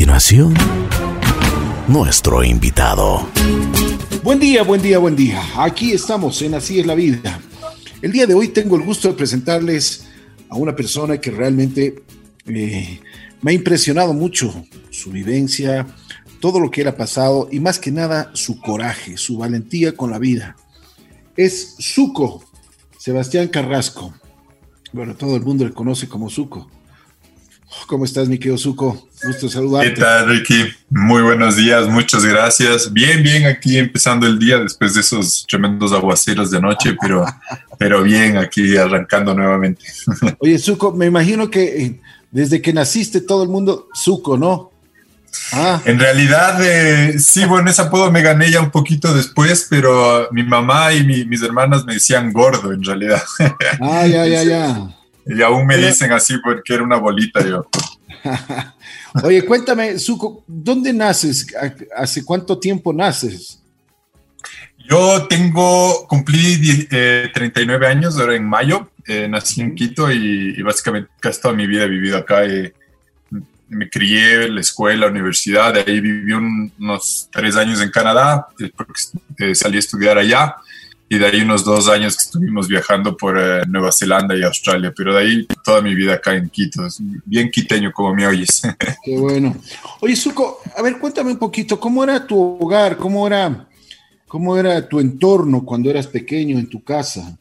continuación, nuestro invitado. Buen día, buen día, buen día. Aquí estamos en Así es la vida. El día de hoy tengo el gusto de presentarles a una persona que realmente eh, me ha impresionado mucho su vivencia, todo lo que ha pasado y más que nada su coraje, su valentía con la vida. Es Suco, Sebastián Carrasco. Bueno, todo el mundo le conoce como Suco. ¿Cómo estás, mi querido Suco? Gusto saludarte. ¿Qué tal, Ricky? Muy buenos días, muchas gracias. Bien, bien, aquí empezando el día después de esos tremendos aguaceros de noche, pero, pero bien, aquí arrancando nuevamente. Oye, Suco, me imagino que eh, desde que naciste todo el mundo, Suco, ¿no? Ah. En realidad, eh, sí, bueno, ese apodo me gané ya un poquito después, pero mi mamá y mis hermanas me decían gordo, en realidad. Ah, ya, ya, ya. Y aún me dicen así porque era una bolita yo. Oye, cuéntame, Suco, ¿dónde naces? ¿Hace cuánto tiempo naces? Yo tengo, cumplí 39 eh, años ahora en mayo, eh, nací en Quito y, básicamente casi toda mi vida he vivido acá. Eh, me crié en la escuela, universidad, de ahí viví unos tres años en Canadá, porque salí a estudiar allá y de ahí unos dos años que estuvimos viajando por eh, Nueva Zelanda y Australia, pero de ahí toda mi vida acá en Quito, bien quiteño como me oyes. Qué bueno. Oye, Suco, a ver, cuéntame un poquito, ¿cómo era tu hogar? ¿Cómo era, cómo era tu entorno cuando eras pequeño en tu casa?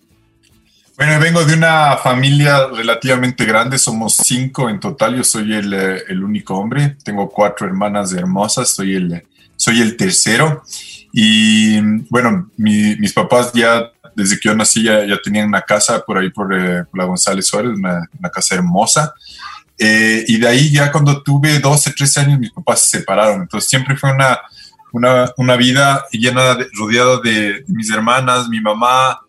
Bueno, vengo de una familia relativamente grande, somos cinco en total, yo soy el, eh, el único hombre, tengo cuatro hermanas hermosas, soy el, soy el tercero. Y bueno, mis papás ya, desde que yo nací, ya, tenían una casa por ahí por, eh, la González Suárez, una, casa hermosa. Eh, y de ahí ya cuando tuve 12, 13 años, mis papás se separaron. Entonces siempre fue una, una, una vida llena, de, rodeada de, mis hermanas, mi mamá,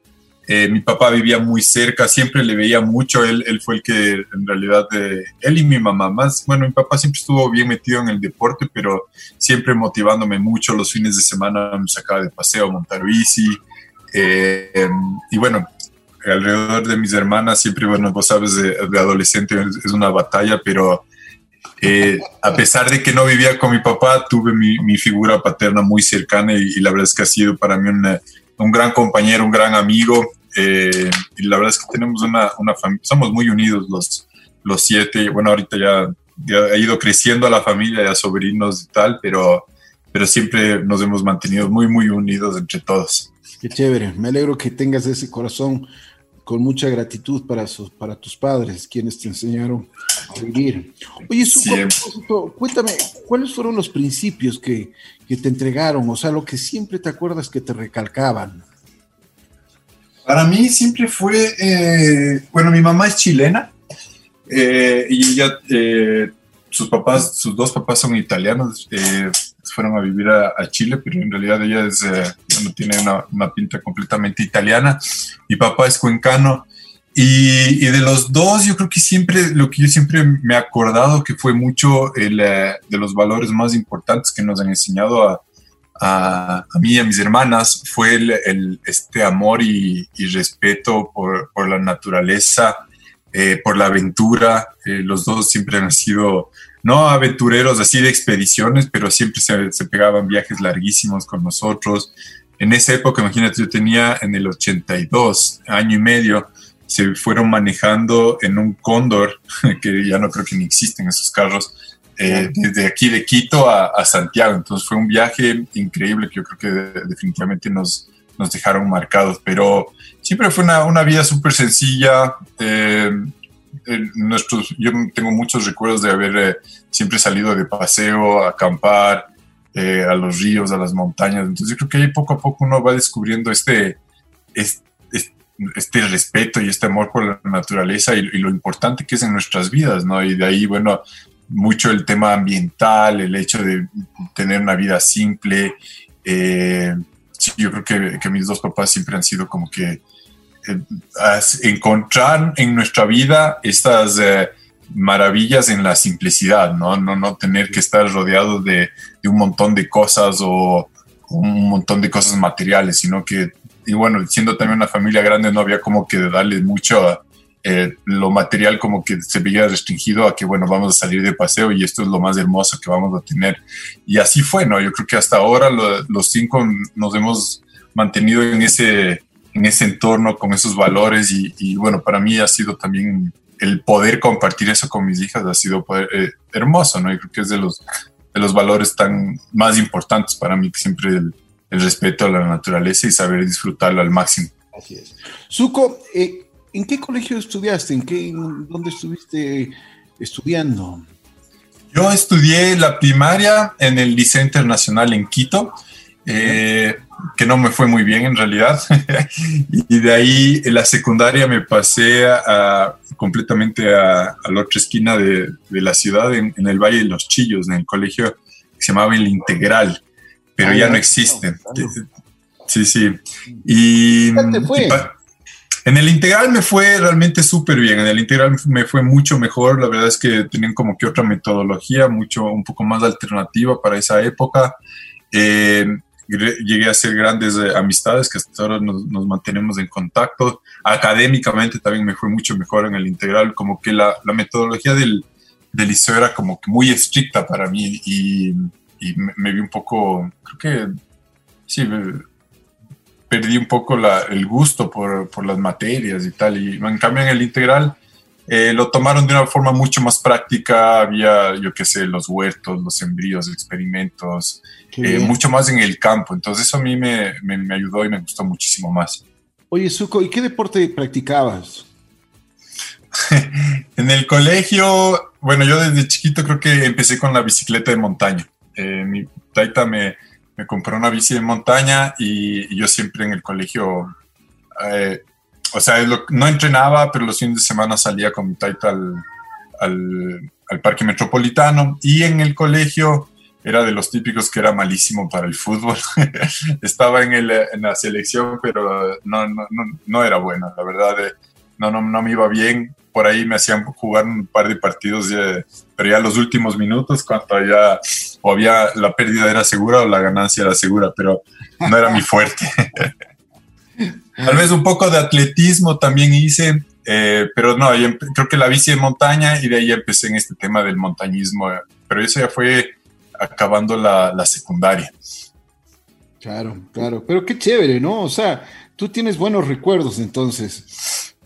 eh, mi papá vivía muy cerca, siempre le veía mucho, él, él fue el que en realidad, eh, él y mi mamá, más, bueno, mi papá siempre estuvo bien metido en el deporte, pero siempre motivándome mucho, los fines de semana me sacaba de paseo a montar bici, eh, y bueno, alrededor de mis hermanas, siempre, bueno, vos sabes, de, adolescente es una batalla, pero a pesar de que no vivía con mi papá, tuve mi, figura paterna muy cercana y, la verdad es que ha sido para mí un gran compañero, un gran amigo. Eh, y la verdad es que tenemos una, una familia, somos muy unidos los, los siete. Bueno, ahorita ya, ha ido creciendo la familia, ya sobrinos y tal, pero, pero siempre nos hemos mantenido muy, muy unidos entre todos. Qué chévere, me alegro que tengas ese corazón con mucha gratitud para, sus, para tus padres, quienes te enseñaron a vivir. Oye, cuéntame, ¿cuáles fueron los principios que, que te entregaron? O sea, lo que siempre te acuerdas que te recalcaban. Para mí siempre fue, eh, bueno, mi mamá es chilena eh, y ella, eh, sus papás, sus dos papás son italianos, fueron a vivir a, Chile, pero en realidad ella es, bueno, tiene una, pinta completamente italiana. Mi papá es cuencano y, de los dos, yo creo que siempre, lo que yo siempre me he acordado que fue mucho el, de los valores más importantes que nos han enseñado a, a, mí y a mis hermanas fue el, este amor y, respeto por, la naturaleza, eh, por la aventura. Eh, los dos siempre han sido, no aventureros así de expediciones, pero siempre se, se, pegaban viajes larguísimos con nosotros. En esa época, imagínate, yo tenía en el 82, año y medio, se fueron manejando en un cóndor, que ya no creo que ni existen esos carros, eh, desde aquí de Quito a, Santiago. Entonces fue un viaje increíble que yo creo que definitivamente nos, nos dejaron marcados, pero siempre fue una, una vida súper sencilla. Eh, nuestros, yo tengo muchos recuerdos de haber eh, siempre salido de paseo, a acampar, a los ríos, a las montañas. Entonces yo creo que ahí poco a poco uno va descubriendo este, este, este respeto y este amor por la naturaleza y, y, lo importante que es en nuestras vidas, ¿no? Y de ahí, bueno, mucho el tema ambiental, el hecho de tener una vida simple. Eh, yo creo que, mis dos papás siempre han sido como que eh, encontrar en nuestra vida estas eh, maravillas en la simplicidad, ¿no? No, no tener que estar rodeado de, de, un montón de cosas o un montón de cosas materiales, sino que, y bueno, siendo también una familia grande, no había como que darle mucho eh, lo material como que se veía restringido a que, bueno, vamos a salir de paseo y esto es lo más hermoso que vamos a tener. Y así fue, ¿no? Yo creo que hasta ahora los cinco nos hemos mantenido en ese, en ese entorno, con esos valores y, bueno, para mí ha sido también el poder compartir eso con mis hijas, ha sido eh, hermoso, ¿no? Yo creo que es de los, de los valores tan más importantes para mí, siempre el, el respeto a la naturaleza y saber disfrutarlo al máximo. Así es. Suco, eh, ¿En qué colegio estudiaste? ¿En qué, dónde estuviste estudiando? Yo estudié la primaria en el Liceo Internacional en Quito, eh, que no me fue muy bien en realidad. y de ahí en la secundaria me pasé a, completamente a, la otra esquina de, la ciudad, en, el Valle de los Chillos, en el colegio que se llamaba El Integral, pero ah, ya no existe. Sí, sí. Y, ¿Qué te fue? En el integral me fue realmente súper bien. En el integral me fue mucho mejor. La verdad es que tenían como que otra metodología, mucho, un poco más alternativa para esa época. Eh, llegué a hacer grandes eh, amistades que hasta ahora nos, mantenemos en contacto. Académicamente también me fue mucho mejor en el integral. Como que la, metodología del, del, liceo era como que muy estricta para mí y, y me, me, vi un poco, creo que sí, perdí un poco el gusto por, por, las materias y tal. Y en cambio en el integral eh, lo tomaron de una forma mucho más práctica. Había, yo qué sé, los huertos, los sembríos, experimentos, eh, mucho más en el campo. Entonces eso a mí me, me, ayudó y me gustó muchísimo más. Oye, Suco, ¿y qué deporte practicabas? en el colegio, bueno, yo desde chiquito creo que empecé con la bicicleta de montaña. Eh, mi taita me, me compré una bici de montaña y, yo siempre en el colegio, eh, o sea, no entrenaba, pero los fines de semana salía con mi taita al, al, parque metropolitano y en el colegio era de los típicos que era malísimo para el fútbol. Estaba en, el, en, la selección, pero no, no, no, era bueno, la verdad. Eh, no, no, no me iba bien. Por ahí me hacían jugar un par de partidos, pero ya los últimos minutos, cuando ya o había la pérdida era segura o la ganancia era segura, pero no era mi fuerte. Tal vez un poco de atletismo también hice, eh, pero no, creo que la bici de montaña y de ahí empecé en este tema del montañismo, pero eso ya fue acabando la, la secundaria. Claro, claro, pero qué chévere, ¿no? O sea, tú tienes buenos recuerdos entonces.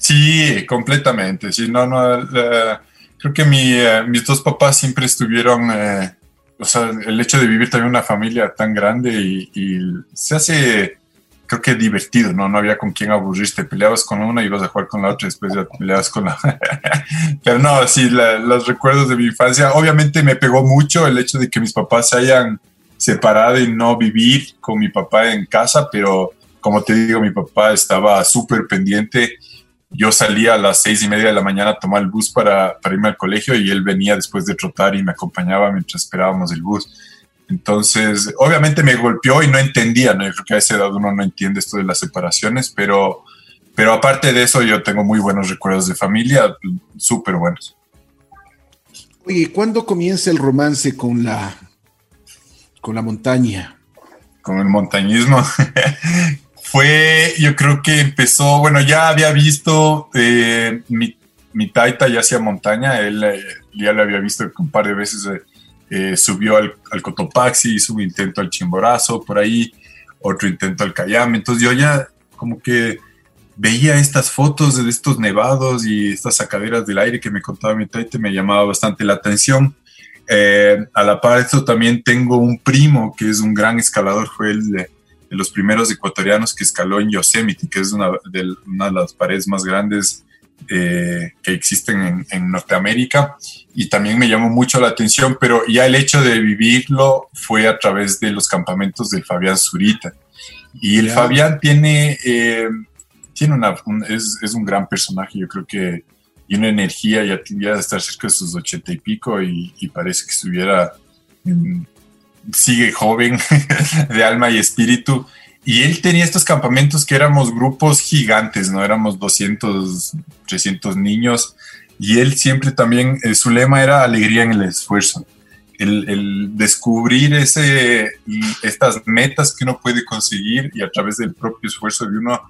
Sí, completamente. Sí, no, no. creo que eh, mis dos papás siempre estuvieron. Eh, o sea, el hecho de vivir también una familia tan grande y, se hace, creo que divertido, ¿no? No había con quién aburrirte. Peleabas con una y ibas a jugar con la otra, y después ya peleabas con la. Pero no, sí, los recuerdos de mi infancia. Obviamente me pegó mucho el hecho de que mis papás se hayan separado y no vivir con mi papá en casa, pero como te digo, mi papá estaba súper pendiente yo salía a las seis y media de la mañana a tomar el bus para, para, irme al colegio y él venía después de trotar y me acompañaba mientras esperábamos el bus. Entonces, obviamente me golpeó y no entendía, ¿no? Yo creo que a esa edad uno no entiende esto de las separaciones, pero, pero aparte de eso yo tengo muy buenos recuerdos de familia, súper buenos. Oye, ¿cuándo comienza el romance con la, con la montaña? Con el montañismo. fue, yo creo que empezó, bueno, ya había visto eh, mi, mi, taita ya hacía montaña, él eh, ya le había visto un par de veces, eh, subió al, al, Cotopaxi, hizo un intento al Chimborazo, por ahí, otro intento al Cayam, entonces yo ya como que veía estas fotos de estos nevados y estas sacaderas del aire que me contaba mi taita, me llamaba bastante la atención. a la par de esto también tengo un primo que es un gran escalador, fue el los primeros ecuatorianos que escaló en Yosemite, que es una de, una de las paredes más grandes eh, que existen en, Norteamérica. Y también me llamó mucho la atención, pero ya el hecho de vivirlo fue a través de los campamentos del Fabián Zurita. Y el Fabián tiene, eh, tiene una, es, es, un gran personaje, yo creo que y una energía, ya de estar cerca de sus ochenta y pico y, y parece que estuviera en, sigue joven de alma y espíritu. Y él tenía estos campamentos que éramos grupos gigantes, ¿no? Éramos 200, 300 niños. Y él siempre también, eh, su lema era alegría en el esfuerzo. El, descubrir ese, estas metas que uno puede conseguir y a través del propio esfuerzo de uno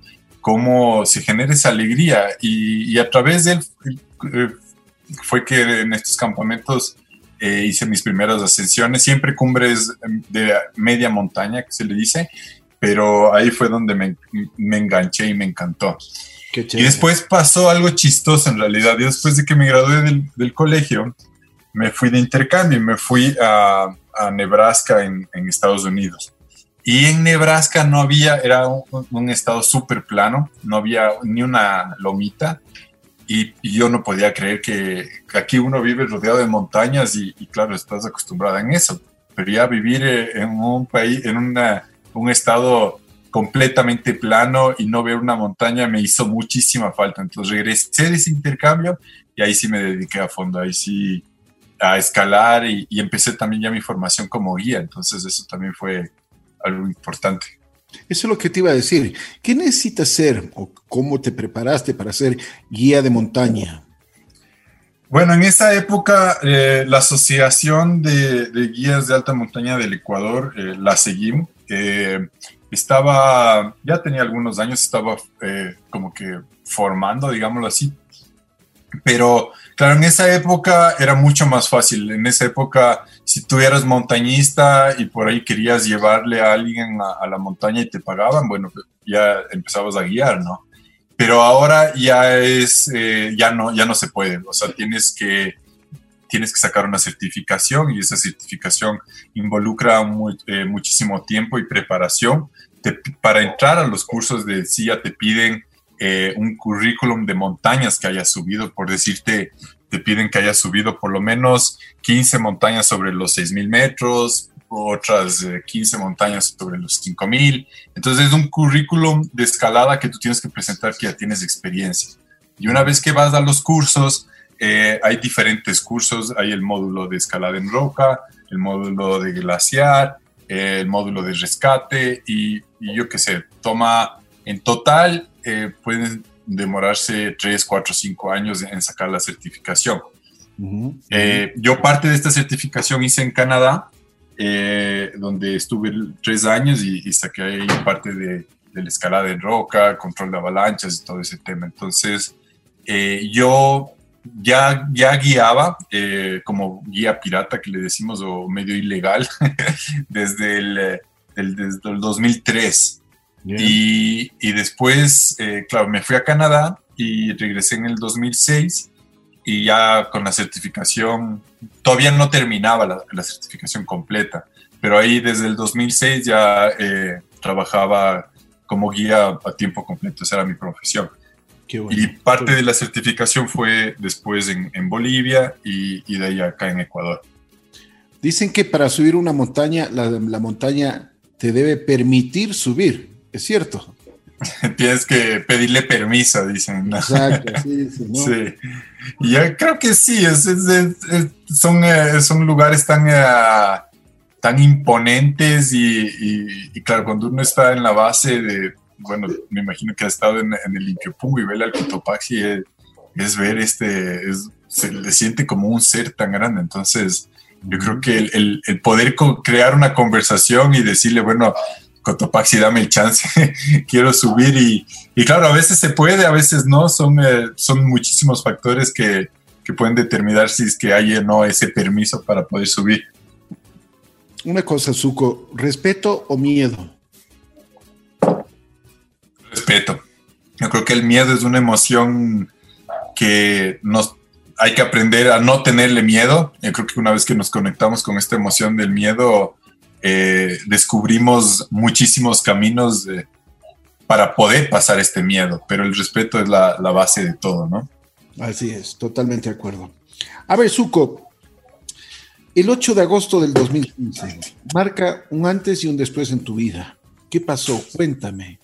cómo se genera esa alegría y, a través de él eh, fue que en estos campamentos eh, hice mis primeras ascensiones, siempre cumbres de media montaña, que se le dice, pero ahí fue donde me, me enganché y me encantó. Y después pasó algo chistoso en realidad. Y después de que me gradué del, del colegio, me fui de intercambio y me fui a, a Nebraska en, en, Estados Unidos. Y en Nebraska no había, era un, un estado súper plano, no había ni una lomita. Y, yo no podía creer que, aquí uno vive rodeado de montañas y, y, claro, estás acostumbrada en eso. Pero ya vivir eh, en un país, en una, un estado completamente plano y no ver una montaña me hizo muchísima falta. Entonces regresé de ese intercambio y ahí sí me dediqué a fondo, ahí sí a escalar y, empecé también ya mi formación como guía. Entonces eso también fue algo importante. Eso es lo que te iba a decir. ¿Qué necesitas ser o cómo te preparaste para ser guía de montaña? Bueno, en esa época eh, la Asociación de, Guías de Alta Montaña del Ecuador eh, la seguimos. Eh, estaba, ya tenía algunos años, estaba como que formando, digámoslo así. Pero claro, en esa época era mucho más fácil. En esa época, si tú eras montañista y por ahí querías llevarle a alguien a, la montaña y te pagaban, bueno, ya empezabas a guiar, ¿no? Pero ahora ya es, eh, ya no, ya no se puede. O sea, tienes que, tienes que sacar una certificación y esa certificación involucra eh, muchísimo tiempo y preparación para entrar a los cursos de CIA te piden eh, un currículum de montañas que hayas subido, por decirte, te piden que hayas subido por lo menos 15 montañas sobre los 6.000 metros, otras 15 montañas sobre los 5.000. Entonces es un currículum de escalada que tú tienes que presentar que ya tienes experiencia. Y una vez que vas a los cursos, eh, hay diferentes cursos, hay el módulo de escalada en roca, el módulo de glaciar, el módulo de rescate y, yo qué sé, toma en total, eh, pueden demorarse 3, 4, 5 años en sacar la certificación. Eh, yo parte de esta certificación hice en Canadá, eh, donde estuve tres años y, saqué ahí parte de, de, la escalada en roca, control de avalanchas y todo ese tema. Entonces, yo ya, ya guiaba eh, como guía pirata que le decimos o medio ilegal desde, el, eh, desde el 2003. Y, y, después, eh, claro, me fui a Canadá y regresé en el 2006 y ya con la certificación, todavía no terminaba la, la certificación completa, pero ahí desde el 2006 ya trabajaba como guía a tiempo completo, esa era mi profesión. Y parte de la certificación fue después en, Bolivia y, de ahí acá en Ecuador. Dicen que para subir una montaña, la, montaña te debe permitir subir, ¿es cierto? Tienes que pedirle permiso, dicen. Exacto, sí, sí, ¿no? sí. Yo creo que sí, son, eh, son lugares tan, eh, tan imponentes y, claro, cuando uno está en la base de, bueno, me imagino que ha estado en, el Inquepungo y ve al Cotopaxi, es, es, ver este, se le siente como un ser tan grande. Entonces, yo creo que el, el, poder crear una conversación y decirle, bueno, Cotopaxi, dame el chance, quiero subir y, y, claro, a veces se puede, a veces no, son, eh, son muchísimos factores que, que pueden determinar si es que hay o no ese permiso para poder subir. Una cosa, Zuko, ¿respeto o miedo? respeto. Yo creo que el miedo es una emoción que nos hay que aprender a no tenerle miedo. Yo creo que una vez que nos conectamos con esta emoción del miedo, eh, descubrimos muchísimos caminos para poder pasar este miedo, pero el respeto es la, la, base de todo, ¿no? Así es, totalmente de acuerdo. A ver, Zuko, el 8 de agosto del 2015 marca un antes y un después en tu vida. ¿Qué pasó? Cuéntame.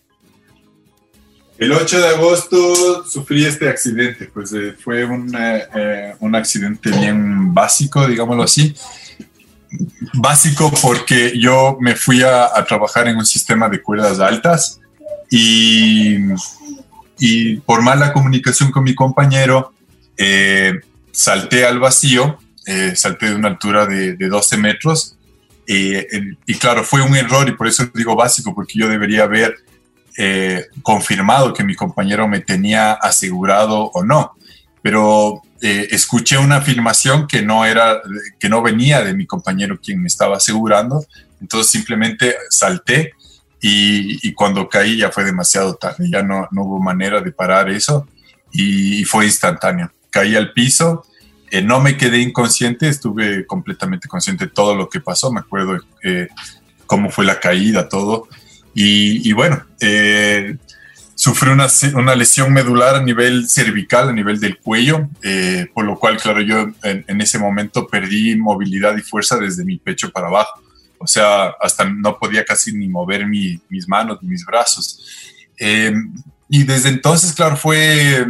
El 8 de agosto sufrí este accidente, pues eh, fue un, eh, un accidente bien básico, digámoslo así. Básico porque yo me fui a, trabajar en un sistema de cuerdas altas y, y por mala comunicación con mi compañero eh, salté al vacío, salté de una altura de, de 12 metros y claro, fue un error y por eso digo básico, porque yo debería haber eh, confirmado que mi compañero me tenía asegurado o no, pero eh, escuché una afirmación que no era, que no venía de mi compañero quien me estaba asegurando, entonces simplemente salté y, cuando caí ya fue demasiado tarde, ya no, no hubo manera de parar eso y, fue instantáneo. Caí al piso, eh, no me quedé inconsciente, estuve completamente consciente de todo lo que pasó, me acuerdo eh, cómo fue la caída, todo. Y, bueno, eh, sufrí una, una, lesión medular a nivel cervical, a nivel del cuello, eh, por lo cual, claro, yo en, ese momento perdí movilidad y fuerza desde mi pecho para abajo. O sea, hasta no podía casi ni mover mis manos, mis brazos. Em, y desde entonces, claro, fue,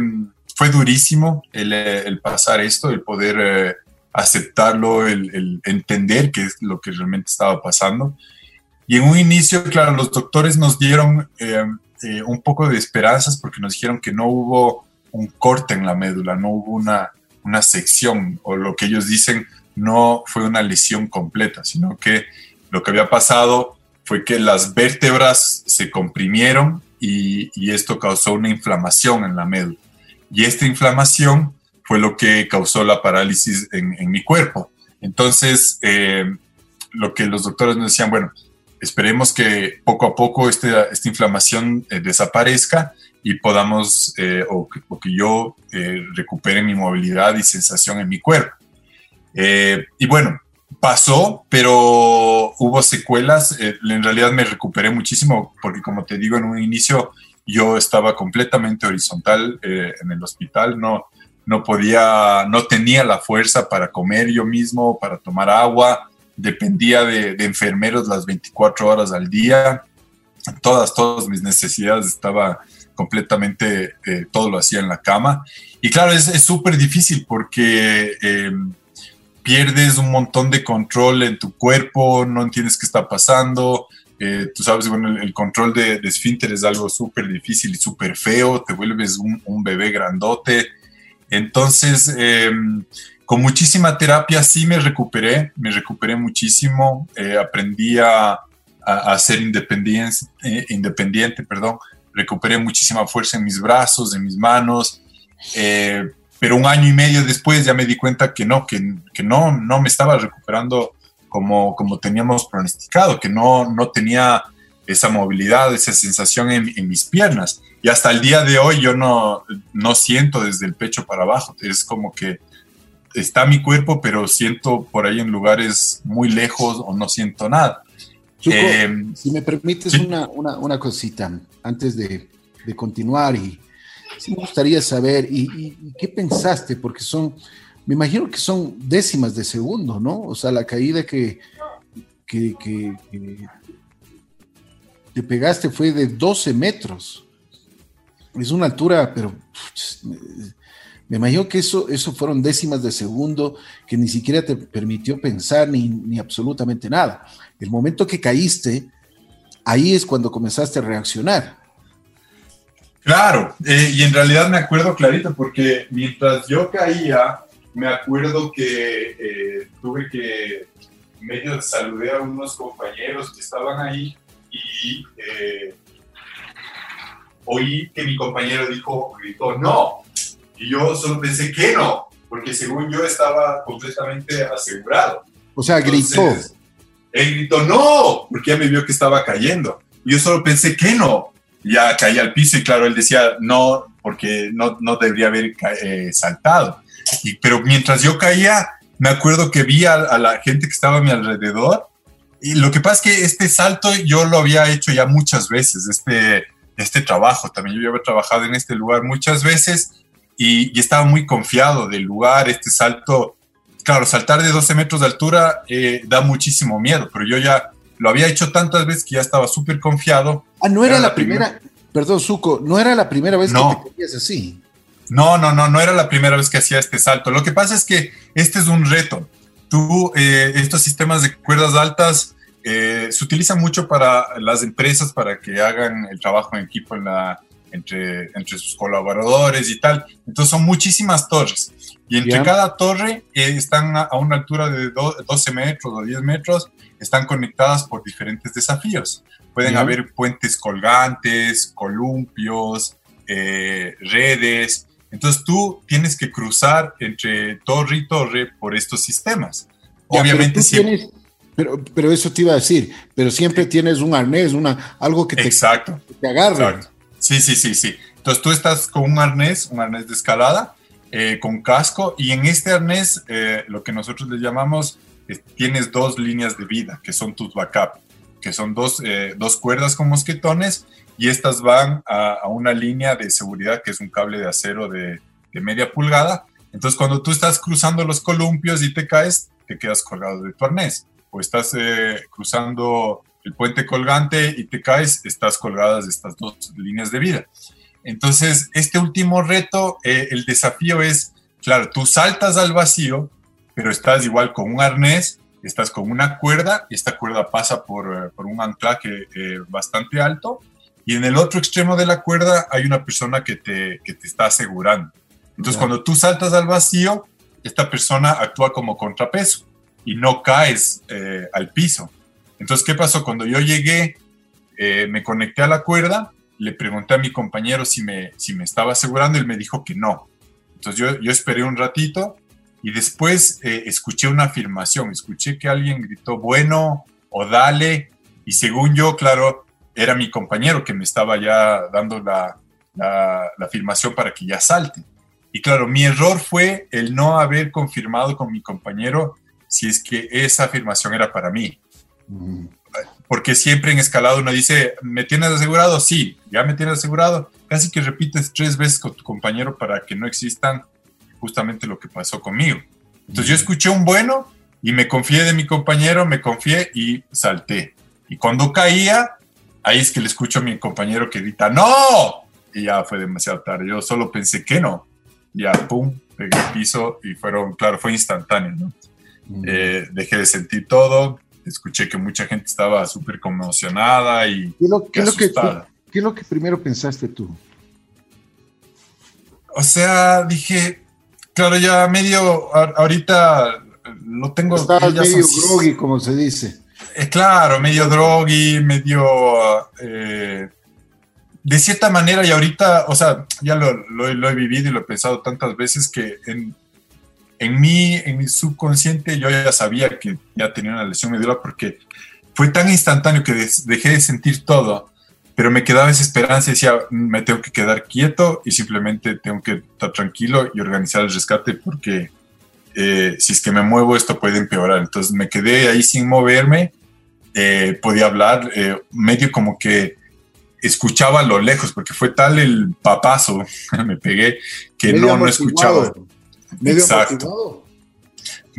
fue durísimo el, el pasar esto, el poder eh, aceptarlo, el, el, entender qué es lo que realmente estaba pasando. Y en un inicio, claro, los doctores nos dieron em, eh, un poco de esperanzas porque nos dijeron que no hubo un corte en la médula, no hubo una, una sección o lo que ellos dicen no fue una lesión completa, sino que lo que había pasado fue que las vértebras se comprimieron y, y esto causó una inflamación en la médula. Y esta inflamación fue lo que causó la parálisis en, en mi cuerpo. Entonces, eh, lo que los doctores nos decían, bueno, esperemos que poco a poco este, esta inflamación eh, desaparezca y podamos, eh, o, que yo eh, recupere mi movilidad y sensación en mi cuerpo. y bueno, pasó, pero hubo secuelas. en realidad me recuperé muchísimo porque como te digo en un inicio, yo estaba completamente horizontal en el hospital, no, no podía, no tenía la fuerza para comer yo mismo, para tomar agua dependía de, enfermeros las 24 horas al día. Todas, todas mis necesidades estaba completamente, eh, todo lo hacía en la cama. Y claro, es súper difícil porque em, pierdes un montón de control en tu cuerpo, no entiendes qué está pasando. Eh, tú sabes, bueno, el, control de, de, esfínter es algo súper difícil y súper feo, te vuelves un, un, bebé grandote. Entonces, eh, con muchísima terapia sí me recuperé, me recuperé muchísimo, eh, aprendí a, a, ser independiente, eh, independiente, perdón, recuperé muchísima fuerza en mis brazos, en mis manos, eh, pero un año y medio después ya me di cuenta que no, que, que no, no me estaba recuperando como, como teníamos pronosticado, que no, no tenía esa movilidad, esa sensación en, en, mis piernas. Y hasta el día de hoy yo no, no siento desde el pecho para abajo, es como que está mi cuerpo, pero siento por ahí en lugares muy lejos o no siento nada. Eh, si me permites una, una, cosita antes de, de, continuar y sí me gustaría saber, y, qué pensaste? Porque son, me imagino que son décimas de segundo, ¿no? O sea, la caída que, que, que, que te pegaste fue de 12 metros. Es una altura, pero me imagino que eso, eso fueron décimas de segundo que ni siquiera te permitió pensar ni, absolutamente nada. El momento que caíste, ahí es cuando comenzaste a reaccionar. Claro, eh, y en realidad me acuerdo clarito porque mientras yo caía, me acuerdo que eh, tuve que medio saludé a unos compañeros que estaban ahí y eh, oí que mi compañero dijo, gritó, no, y yo solo pensé que no, porque según yo estaba completamente asegurado. O sea, gritó. Él gritó, no, porque ya me vio que estaba cayendo. Y yo solo pensé que no. Ya caí al piso y claro, él decía, no, porque no, no debería haber eh, saltado. Y, pero mientras yo caía, me acuerdo que vi a, a, la gente que estaba a mi alrededor. Y lo que pasa es que este salto yo lo había hecho ya muchas veces, este, este trabajo. También yo había trabajado en este lugar muchas veces y, estaba muy confiado del lugar, este salto, claro, saltar de 12 metros de altura eh, da muchísimo miedo, pero yo ya lo había hecho tantas veces que ya estaba súper confiado. Ah, no era, la, primera, perdón, Suco, no era la primera vez que te querías así. No, no, no, no era la primera vez que hacía este salto. Lo que pasa es que este es un reto. Tú, eh, estos sistemas de cuerdas altas eh, se utilizan mucho para las empresas para que hagan el trabajo en equipo en la, entre, entre sus colaboradores y tal. Entonces son muchísimas torres. Y entre cada torre eh, están a, una altura de 12 metros o 10 metros, están conectadas por diferentes desafíos. pueden haber puentes colgantes, columpios, eh, redes. Entonces tú tienes que cruzar entre torre y torre por estos sistemas. Obviamente siempre... pero, pero, eso te iba a decir, pero siempre tienes un arnés, una, algo que te, exacto, te agarre. Sí, sí, sí, sí. Entonces tú estás con un arnés, un arnés de escalada, eh, con casco, y en este arnés, eh, lo que nosotros le llamamos, tienes dos líneas de vida, que son tus backup, que son dos, eh, dos cuerdas con mosquetones, y estas van a, una línea de seguridad, que es un cable de acero de, de media pulgada. Entonces, cuando tú estás cruzando los columpios y te caes, te quedas colgado de tu arnés. O estás cruzando el puente colgante y te caes, estás colgadas de estas dos líneas de vida. Entonces, este último reto, eh, el desafío es, claro, tú saltas al vacío, pero estás igual con un arnés, estás con una cuerda, y esta cuerda pasa por, eh, por un anclaje eh, bastante alto, y en el otro extremo de la cuerda hay una persona que te, que te está asegurando. Entonces, cuando tú saltas al vacío, esta persona actúa como contrapeso y no caes al piso. Entonces, ¿qué pasó? Cuando yo llegué, eh, me conecté a la cuerda, le pregunté a mi compañero si me, si me estaba asegurando, él me dijo que no. Entonces yo, yo esperé un ratito y después eh, escuché una afirmación, escuché que alguien gritó, bueno, o dale, y según yo, claro, era mi compañero que me estaba ya dando la, la, la afirmación para que ya salte. Y claro, mi error fue el no haber confirmado con mi compañero si es que esa afirmación era para mí. Porque siempre en escalado uno dice, ¿me tienes asegurado? Sí, ya me tienes asegurado. Casi que repites tres veces con tu compañero para que no existan justamente lo que pasó conmigo. Entonces yo escuché un bueno y me confié de mi compañero, me confié y salté. Y cuando caía, ahí es que le escucho a mi compañero que grita, ¡No! Y ya fue demasiado tarde. Yo solo pensé que no. Ya, pum, pegué el piso y fueron, claro, fue instantáneo, ¿no? Eh, dejé de sentir todo, escuché que mucha gente estaba súper conmocionada y ¿Qué, lo, ¿qué, que, ¿Qué es lo que primero pensaste tú? O sea, dije, claro, ya medio, ahorita lo tengo... Estaba medio groggy, como se dice. Eh, claro, medio groggy, medio... Eh, de cierta manera, y ahorita, o sea, ya lo, lo, he vivido y lo he pensado tantas veces que en, en mí, en mi subconsciente, yo ya sabía que ya tenía una lesión medular porque fue tan instantáneo que dejé de sentir todo, pero me quedaba esa esperanza y decía, me tengo que quedar quieto y simplemente tengo que estar tranquilo y organizar el rescate porque eh, si es que me muevo esto puede empeorar. Entonces me quedé ahí sin moverme, eh, podía hablar, eh, medio como que escuchaba a lo lejos porque fue tal el papazo, me pegué, que no, no escuchaba medio Exacto.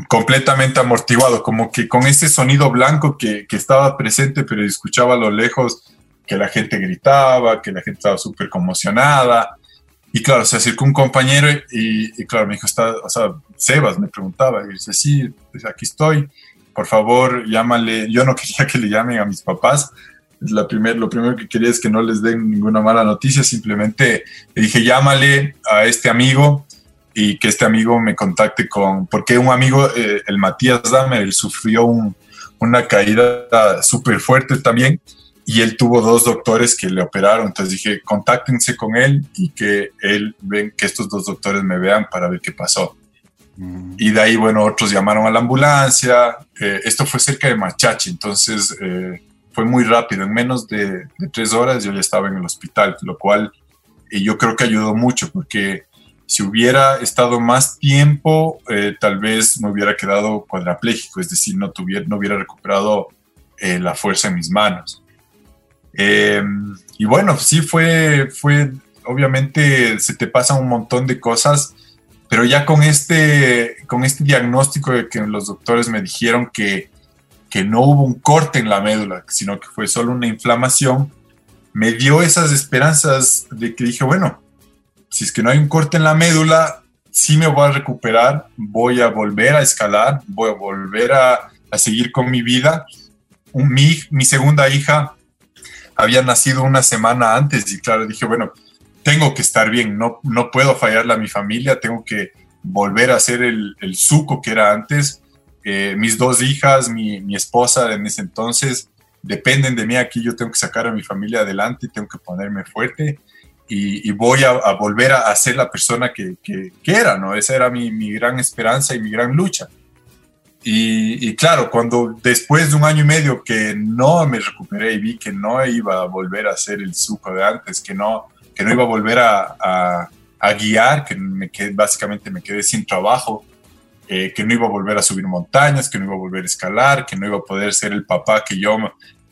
Completamente amortiguado, como que con ese sonido blanco que, estaba presente, pero escuchaba a lo lejos que la gente gritaba, que la gente estaba súper conmocionada. Y claro, se acercó un compañero y, claro, me dijo, está, o sea, Sebas me preguntaba, y dice, sí, pues aquí estoy, por favor, llámale. Yo no quería que le llamen a mis papás, la primer, lo primero que quería es que no les den ninguna mala noticia, simplemente le dije, llámale a este amigo y que este amigo me contacte con, porque un amigo, eh, el Matías Dame, él sufrió una caída súper fuerte también y él tuvo dos doctores que le operaron, entonces dije, contáctense con él y que él ven, que estos dos doctores me vean para ver qué pasó. Mm. Y de ahí, bueno, otros llamaron a la ambulancia, eh, esto fue cerca de Machachi, entonces eh, fue muy rápido, en menos de, de, tres horas yo ya estaba en el hospital, lo cual yo creo que ayudó mucho porque si hubiera estado más tiempo, eh, tal vez me hubiera quedado cuadraplégico, es decir, no, tuviera, no hubiera recuperado eh, la fuerza en mis manos. Em, y bueno, sí fue, fue, obviamente se te pasan un montón de cosas, pero ya con este, con este diagnóstico de que los doctores me dijeron que, que no hubo un corte en la médula, sino que fue solo una inflamación, me dio esas esperanzas de que dije, bueno, si es que no hay un corte en la médula, sí me voy a recuperar, voy a volver a escalar, voy a volver a, seguir con mi vida. mi, mi segunda hija había nacido una semana antes y claro, dije, bueno, tengo que estar bien, no, no puedo fallarle a mi familia, tengo que volver a ser el, el suco que era antes. Eh, mis dos hijas, mi, mi, esposa en ese entonces, dependen de mí aquí, yo tengo que sacar a mi familia adelante, tengo que ponerme fuerte y, voy a, volver a, ser la persona que, que, era, ¿no? Esa era mi, mi, gran esperanza y mi gran lucha. Y, claro, cuando después de un año y medio que no me recuperé y vi que no iba a volver a ser el suco de antes, que no, que no iba a volver a, a, guiar, que me quedé, básicamente me quedé sin trabajo, eh, que no iba a volver a subir montañas, que no iba a volver a escalar, que no iba a poder ser el papá que yo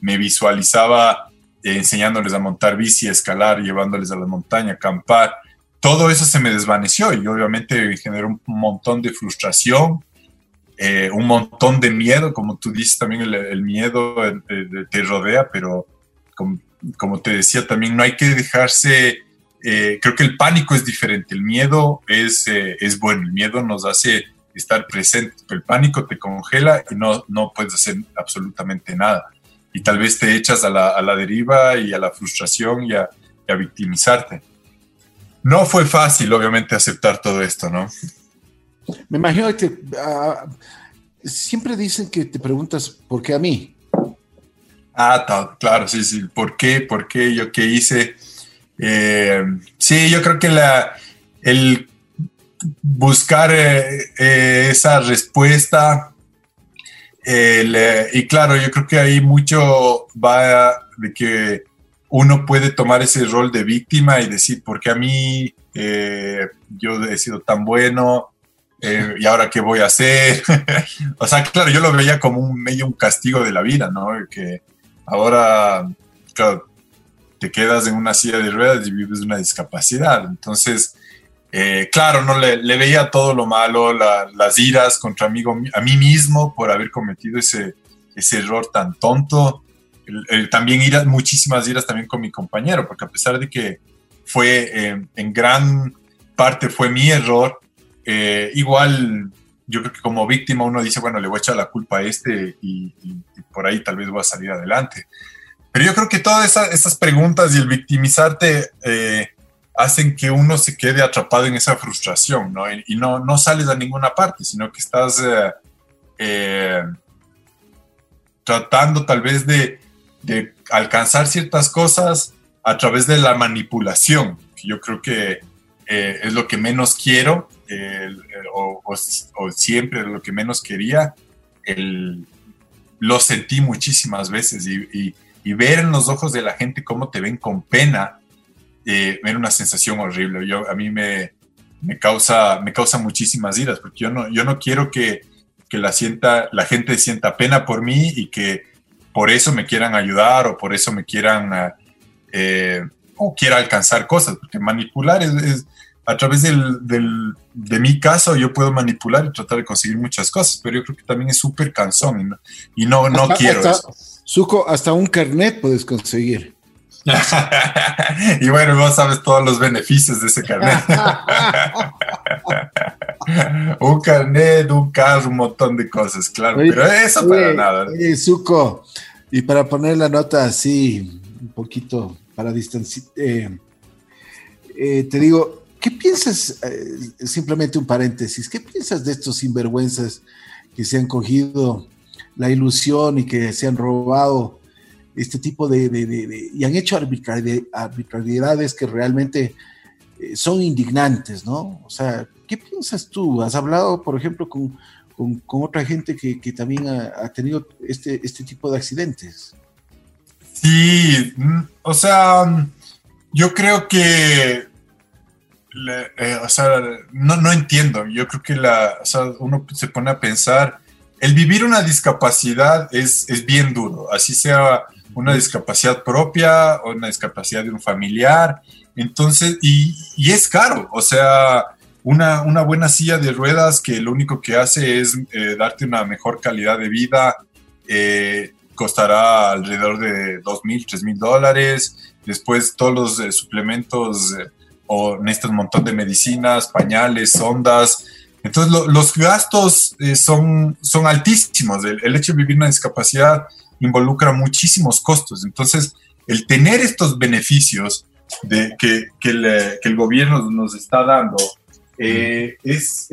me visualizaba enseñándoles a montar bici, a escalar, llevándoles a la montaña, acampar. Todo eso se me desvaneció y obviamente generó un montón de frustración, eh, un montón de miedo, como tú dices también el, miedo te rodea, pero como, te decía también no hay que dejarse, creo que el pánico es diferente, el miedo es, es bueno, el miedo nos hace estar presente. El pánico te congela y no, no puedes hacer absolutamente nada. Y tal vez te echas a la, a la deriva y a la frustración y a, a, victimizarte. No fue fácil, obviamente, aceptar todo esto, ¿no? Me imagino que ah, siempre dicen que te preguntas, ¿por qué a mí? Ah, claro, sí, sí. ¿Por qué? ¿Por qué? ¿Yo qué hice? Eh, sí, yo creo que la, el buscar eh, eh, esa respuesta. Eh, y claro, yo creo que ahí mucho va de que uno puede tomar ese rol de víctima y decir, ¿por qué a mí yo he sido tan bueno? ¿Y ahora qué voy a hacer? o sea, claro, yo lo veía como un medio un castigo de la vida, ¿no? Que ahora, te quedas en una silla de ruedas y vives una discapacidad. Entonces, eh, claro, no le, veía todo lo malo, las iras contra mí, a mí mismo por haber cometido ese, ese error tan tonto. también iras, muchísimas iras también con mi compañero, porque a pesar de que fue eh, en gran parte fue mi error, eh, igual yo creo que como víctima uno dice, bueno, le voy a echar la culpa a este y, por ahí tal vez voy a salir adelante. Pero yo creo que todas esas, preguntas y el victimizarte hacen que uno se quede atrapado en esa frustración, ¿no? Y, no, no sales a ninguna parte, sino que estás eh, eh, tratando tal vez de, alcanzar ciertas cosas a través de la manipulación, yo creo que eh, es lo que menos quiero, o, siempre lo que menos quería. lo sentí muchísimas veces y ver en los ojos de la gente cómo te ven con pena eh, era una sensación horrible. Yo, a mí me, me, causa, me causa muchísimas iras, porque yo no, yo no quiero que, que la, sienta, la gente sienta pena por mí y que por eso me quieran ayudar o por eso me quieran ah, eh, o quiera alcanzar cosas, porque manipular es, a través del, del, de mi caso yo puedo manipular y tratar de conseguir muchas cosas, pero yo creo que también es súper cansón y no, no, quiero eso. Suco, hasta un carnet puedes conseguir. y bueno, vos sabes todos los beneficios de ese carnet. un carnet, un carro, un montón de cosas, claro, pero eso para nada. Oye, Zuko, y para poner la nota así, un poquito para distanciar, eh, eh, te digo, ¿qué piensas, eh, simplemente un paréntesis, qué piensas de estos sinvergüenzas que se han cogido la ilusión y que se han robado? Este tipo de, y han hecho arbitrariedades que realmente eh, son indignantes, ¿no? O sea, ¿qué piensas tú? ¿Has hablado, por ejemplo, con, con, otra gente que, que también ha, tenido este, este tipo de accidentes? Sí, mm, o sea, yo creo que, eh, o sea, no, no entiendo, yo creo que la, o sea, uno se pone a pensar, el vivir una discapacidad es, es bien duro, así sea una discapacidad propia o una discapacidad de un familiar. Entonces, y, y es caro, o sea, una, una, buena silla de ruedas que lo único que hace es eh, darte una mejor calidad de vida, eh, costará alrededor de 2.000, 3.000 dólares. Después todos los eh, suplementos o necesitas un montón de medicinas, pañales, ondas. Entonces los gastos son, son altísimos. El, el hecho de vivir una discapacidad involucra muchísimos costos. Entonces, el tener estos beneficios de, que, que, el gobierno nos está dando eh, es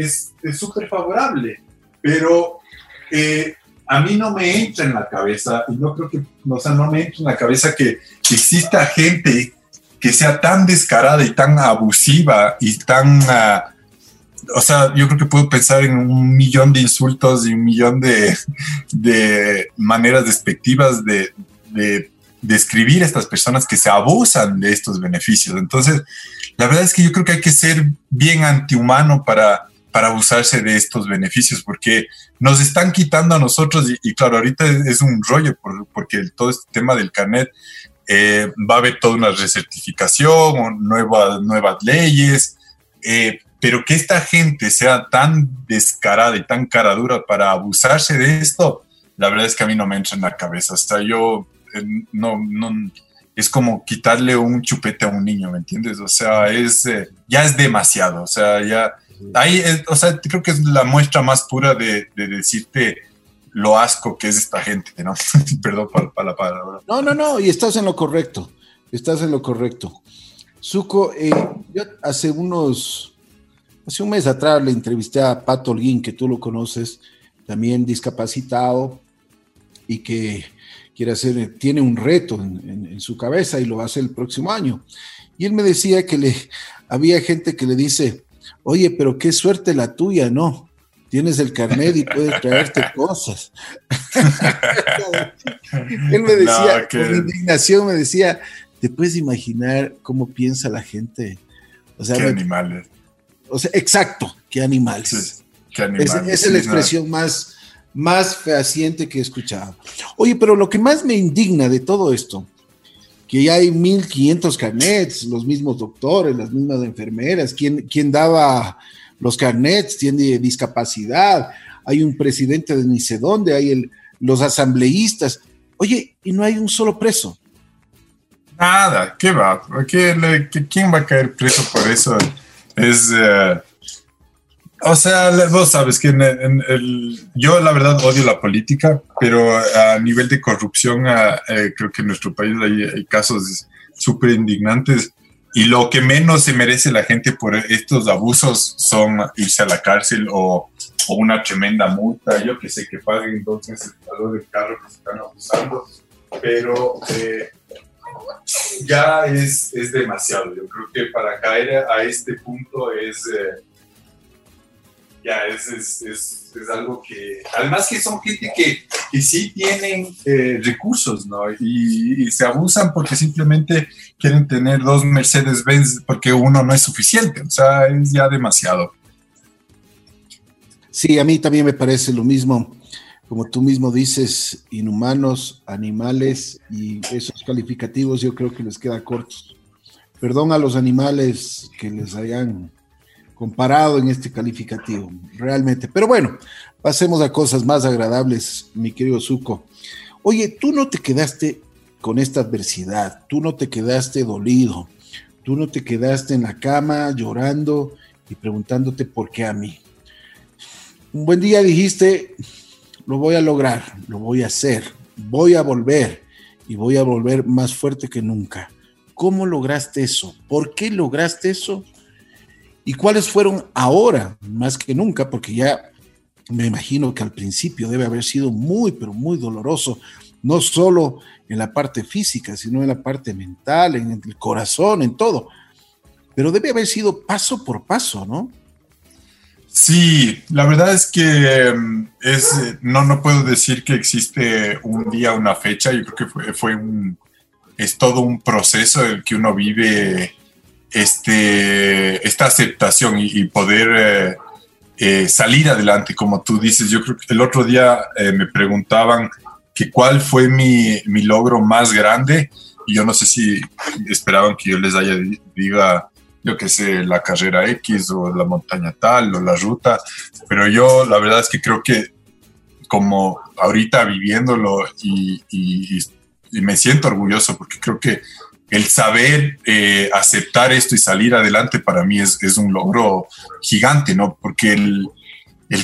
súper favorable, pero eh, a mí no me entra en la cabeza, y no creo que, o sea, no me entra en la cabeza que, exista gente que sea tan descarada y tan abusiva y tan... Ah, o sea, yo creo que puedo pensar en un millón de insultos y un millón de, de maneras despectivas de, de describir a estas personas que se abusan de estos beneficios. Entonces, la verdad es que yo creo que hay que ser bien antihumano para, para abusarse de estos beneficios, porque nos están quitando a nosotros, y, claro, ahorita es, un rollo, porque todo este tema del carnet eh, va a haber toda una recertificación nuevas, nuevas leyes, eh, pero que esta gente sea tan descarada y tan cara dura para abusarse de esto, la verdad es que a mí no me entra en la cabeza. Hasta yo eh, no, no, es como quitarle un chupete a un niño, ¿me entiendes? O sea, es, ya es demasiado, o sea, ya ahí, o sea, creo que es la muestra más pura de, decirte lo asco que es esta gente, ¿no? Perdón para, la palabra. No, no, no, y estás en lo correcto, estás en lo correcto. Suco, eh, yo hace unos, hace un mes atrás le entrevisté a Pato Holguín, que tú lo conoces, también discapacitado y que quiere hacer, tiene un reto en, en, su cabeza y lo va a hacer el próximo año. Y él me decía que le había gente que le dice, Oye, pero qué suerte la tuya, ¿no? Tienes el carnet y puedes traerte cosas. Él me decía, con indignación me decía, ¿te puedes imaginar cómo piensa la gente? O sea, ¿Qué animales? O sea, exacto, qué animales. qué animales. esa es la expresión más, más fehaciente que he escuchado. Oye, pero lo que más me indigna de todo esto que ya hay 1.500 carnets, los mismos doctores, las mismas enfermeras, ¿quién, quién daba los carnets? Tiene discapacidad, hay un presidente de ni sé dónde, hay el, los asambleístas. Oye, y no hay un solo preso. Nada, ¿qué va? ¿Qué, ¿Quién va a caer preso por eso? Es... Eh, o sea, vos sabes que yo la verdad odio la política, pero a nivel de corrupción eh, creo que en nuestro país hay, casos súper indignantes. Y lo que menos se merece la gente por estos abusos son irse a la cárcel o, una tremenda multa, yo que sé que paguen entonces el valor del carro que se están abusando, pero eh, ya es, es demasiado. Yo creo que para caer a este punto es... Eh, ya es, es, es, algo que, además que son gente que, que sí tienen eh, recursos, ¿no? Y, se abusan porque simplemente quieren tener dos Mercedes-Benz porque uno no es suficiente, o sea, es ya demasiado. Sí, a mí también me parece lo mismo. Como tú mismo dices, inhumanos, animales y esos calificativos yo creo que les queda cortos. Perdón a los animales que les hayan comparado en este calificativo, realmente. Pero bueno, pasemos a cosas más agradables, mi querido Zuko. Oye, tú no te quedaste con esta adversidad, tú no te quedaste dolido, tú no te quedaste en la cama llorando y preguntándote por qué a mí. Un buen día dijiste, lo voy a lograr, lo voy a hacer, voy a volver y voy a volver más fuerte que nunca. ¿Cómo lograste eso? ¿Por qué lograste eso? y cuáles fueron ahora más que nunca, porque ya me imagino que al principio debe haber sido muy, pero muy doloroso, no solo en la parte física, sino en la parte mental, en el corazón, en todo. Pero debe haber sido paso por paso, ¿no? Sí, la verdad es que em, es, no, no puedo decir que existe un día, una fecha, yo creo que fue, fue un, es todo un proceso el que uno vive este, esta aceptación y, poder eh, eh, salir adelante, como tú dices. Yo creo que el otro día eh, me preguntaban que cuál fue mi, mi, logro más grande y yo no sé si esperaban que yo les haya diga yo qué sé, la carrera X o la montaña tal o la ruta, pero yo la verdad es que creo que como ahorita viviéndolo y, y, y me siento orgulloso porque creo que el saber eh, aceptar esto y salir adelante para mí es, un logro gigante, ¿no? Porque el,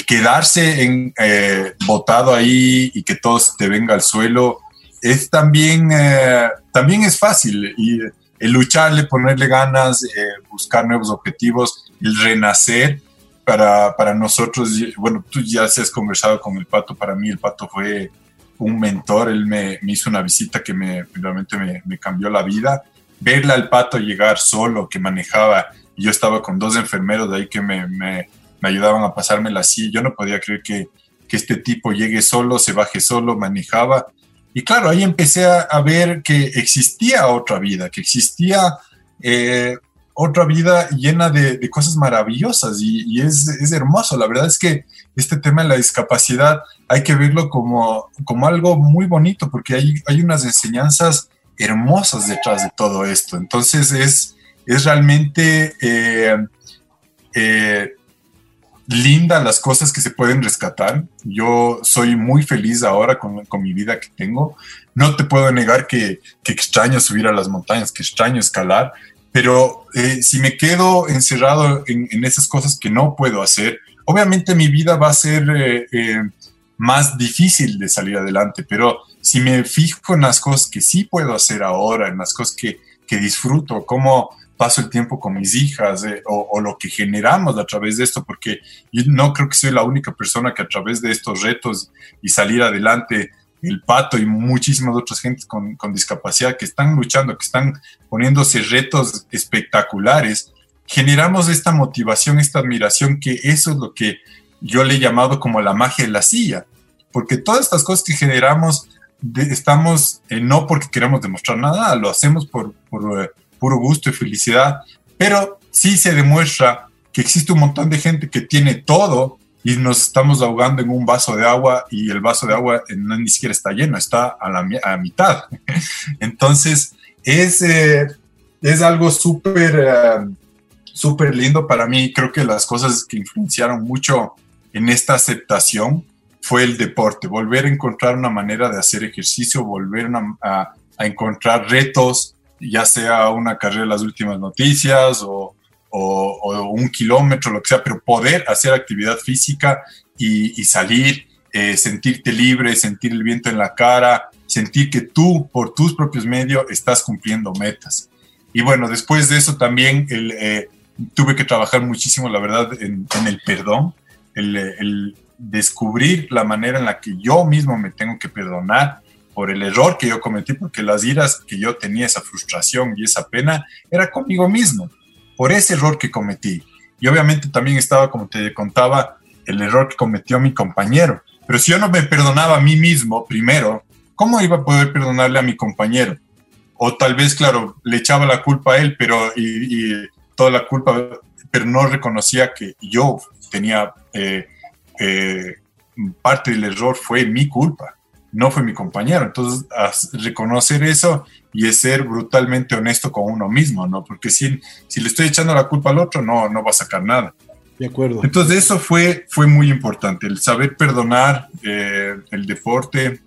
quedarse en, eh, botado ahí y que todo te venga al suelo es también, eh, también es fácil y el lucharle, ponerle ganas, buscar nuevos objetivos, el renacer, para, para nosotros, bueno, tú ya has conversado con el pato, para mí el pato fue un mentor, él me, me hizo una visita que me, realmente me, cambió la vida. Verle al pato llegar solo, que manejaba, yo estaba con dos enfermeros de ahí que me, me, me ayudaban a pasármela así, yo no podía creer que, que, este tipo llegue solo, se baje solo, manejaba. Y claro, ahí empecé a, ver que existía otra vida, que existía eh, otra vida llena de, cosas maravillosas y, y es, es, hermoso. La verdad es que este tema de la discapacidad hay que verlo como, como algo muy bonito porque hay, hay unas enseñanzas hermosas detrás de todo esto. Entonces es, es realmente eh, eh, linda las cosas que se pueden rescatar. Yo soy muy feliz ahora con, con mi vida que tengo. No te puedo negar que, que, extraño subir a las montañas, que extraño escalar, pero eh, si me quedo encerrado en, en, esas cosas que no puedo hacer, obviamente mi vida va a ser eh, eh, más difícil de salir adelante, pero si me fijo en las cosas que sí puedo hacer ahora, en las cosas que, que disfruto, cómo paso el tiempo con mis hijas eh, o, o, lo que generamos a través de esto, porque yo no creo que soy la única persona que a través de estos retos y salir adelante el Pato y muchísimas otras gentes con, con, discapacidad que están luchando, que están poniéndose retos espectaculares, generamos esta motivación, esta admiración, que eso es lo que yo le he llamado como la magia de la silla, porque todas estas cosas que generamos, de, estamos eh, no porque queramos demostrar nada, lo hacemos por, por eh, puro gusto y felicidad, pero sí se demuestra que existe un montón de gente que tiene todo y nos estamos ahogando en un vaso de agua y el vaso de agua no, ni siquiera está lleno, está a la mitad. Entonces, es, eh, es algo súper, eh, súper lindo para mí. Creo que las cosas que influenciaron mucho en esta aceptación fue el deporte, volver a encontrar una manera de hacer ejercicio, volver a encontrar retos, ya sea una carrera de las últimas noticias o un kilómetro, lo que sea, pero poder hacer actividad física y, salir, eh, sentirte libre, sentir el viento en la cara, sentir que tú, por tus propios medios, estás cumpliendo metas. Y bueno, después de eso también eh, tuve que trabajar muchísimo, la verdad, en, el perdón, el, descubrir la manera en la que yo mismo me tengo que perdonar por el error que yo cometí, porque las iras que yo tenía, esa frustración y esa pena, era conmigo mismo por ese error que cometí. Y obviamente también estaba, como te contaba, el error que cometió mi compañero. Pero si yo no me perdonaba a mí mismo primero, ¿cómo iba a poder perdonarle a mi compañero? O tal vez, claro, le echaba la culpa a él, pero y, toda la culpa, pero no reconocía que yo tenía eh, eh, parte del error fue mi culpa, no fue mi compañero. Entonces, reconocer eso y es ser brutalmente honesto con uno mismo, ¿no? Porque si, si le estoy echando la culpa al otro, no, no va a sacar nada. De acuerdo. Entonces eso fue, fue muy importante, el saber perdonar, eh, el deporte.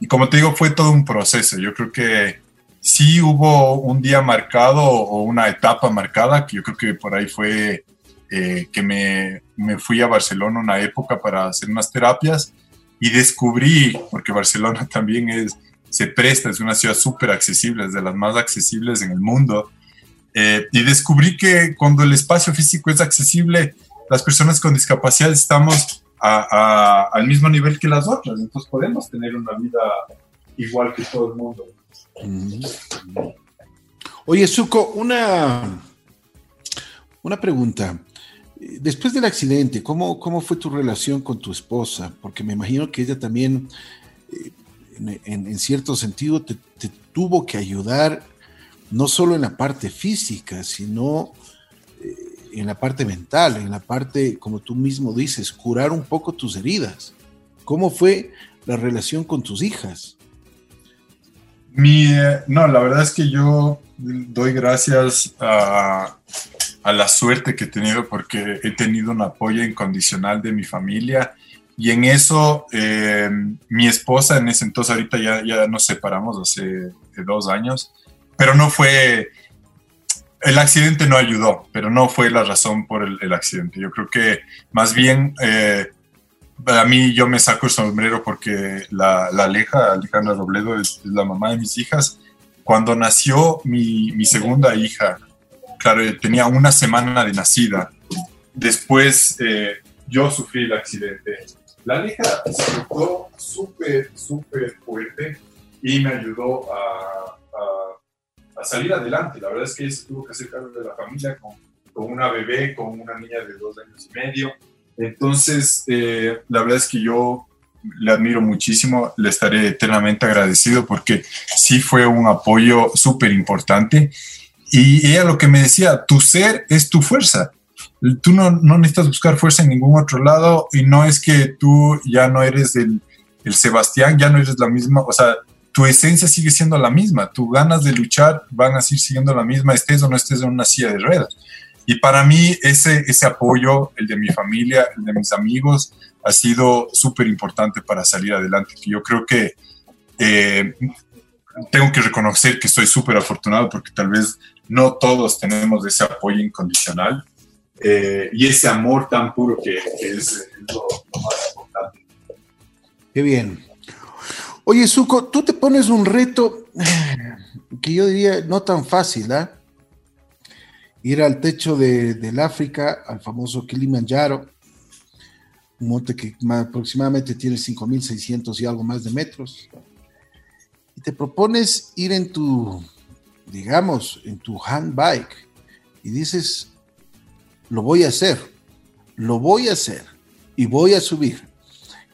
Y como te digo, fue todo un proceso. Yo creo que sí hubo un día marcado o una etapa marcada, que yo creo que por ahí fue eh, que me, me fui a Barcelona una época para hacer unas terapias y descubrí, porque Barcelona también es se presta, es una ciudad súper accesible, es de las más accesibles en el mundo. Eh, y descubrí que cuando el espacio físico es accesible, las personas con discapacidad estamos al mismo nivel que las otras, entonces podemos tener una vida igual que todo el mundo. Oye, Suco, una, una pregunta. Después del accidente, ¿cómo, ¿cómo fue tu relación con tu esposa? Porque me imagino que ella también eh, en, cierto sentido te, te, tuvo que ayudar no solo en la parte física, sino eh, en la parte mental, en la parte, como tú mismo dices, curar un poco tus heridas. ¿Cómo fue la relación con tus hijas? Mi, eh, no, la verdad es que yo doy gracias a, a la suerte que he tenido porque he tenido un apoyo incondicional de mi familia y en eso, eh, mi esposa en ese entonces, ahorita ya, ya nos separamos hace dos años, pero no fue, el accidente no ayudó, pero no fue la razón por el, accidente. Yo creo que más bien, eh, a mí yo me saco el sombrero porque la, la Aleja, Alejandra Robledo, es, es, la mamá de mis hijas. Cuando nació mi, mi segunda hija, claro, tenía una semana de nacida después eh, yo sufrí el accidente. La lija se tocó súper, súper fuerte y me ayudó a, a, salir adelante. La verdad es que ella se tuvo que hacer cargo de la familia con, con, una bebé, con una niña de dos años y medio. Entonces, eh, la verdad es que yo le admiro muchísimo, le estaré eternamente agradecido porque sí fue un apoyo súper importante. Y ella lo que me decía, tu ser es tu fuerza. Tú no, no, necesitas buscar fuerza en ningún otro lado y no es que tú ya no eres el, el Sebastián, ya no eres la misma, o sea, tu esencia sigue siendo la misma, tus ganas de luchar van a seguir siendo la misma, estés o no estés en una silla de ruedas. Y para mí ese, ese apoyo, el de mi familia, el de mis amigos, ha sido súper importante para salir adelante. Yo creo que eh, tengo que reconocer que estoy súper afortunado porque tal vez no todos tenemos ese apoyo incondicional eh, y ese amor tan puro que, es, lo, más importante. Qué bien. Oye, Suco, tú te pones un reto que yo diría no tan fácil, ¿ah? Ir al techo de, del África, al famoso Kilimanjaro, un monte que aproximadamente tiene 5.600 y algo más de metros, y te propones ir en tu, digamos, en tu handbike, y dices, lo voy a hacer, lo voy a hacer, y voy a subir,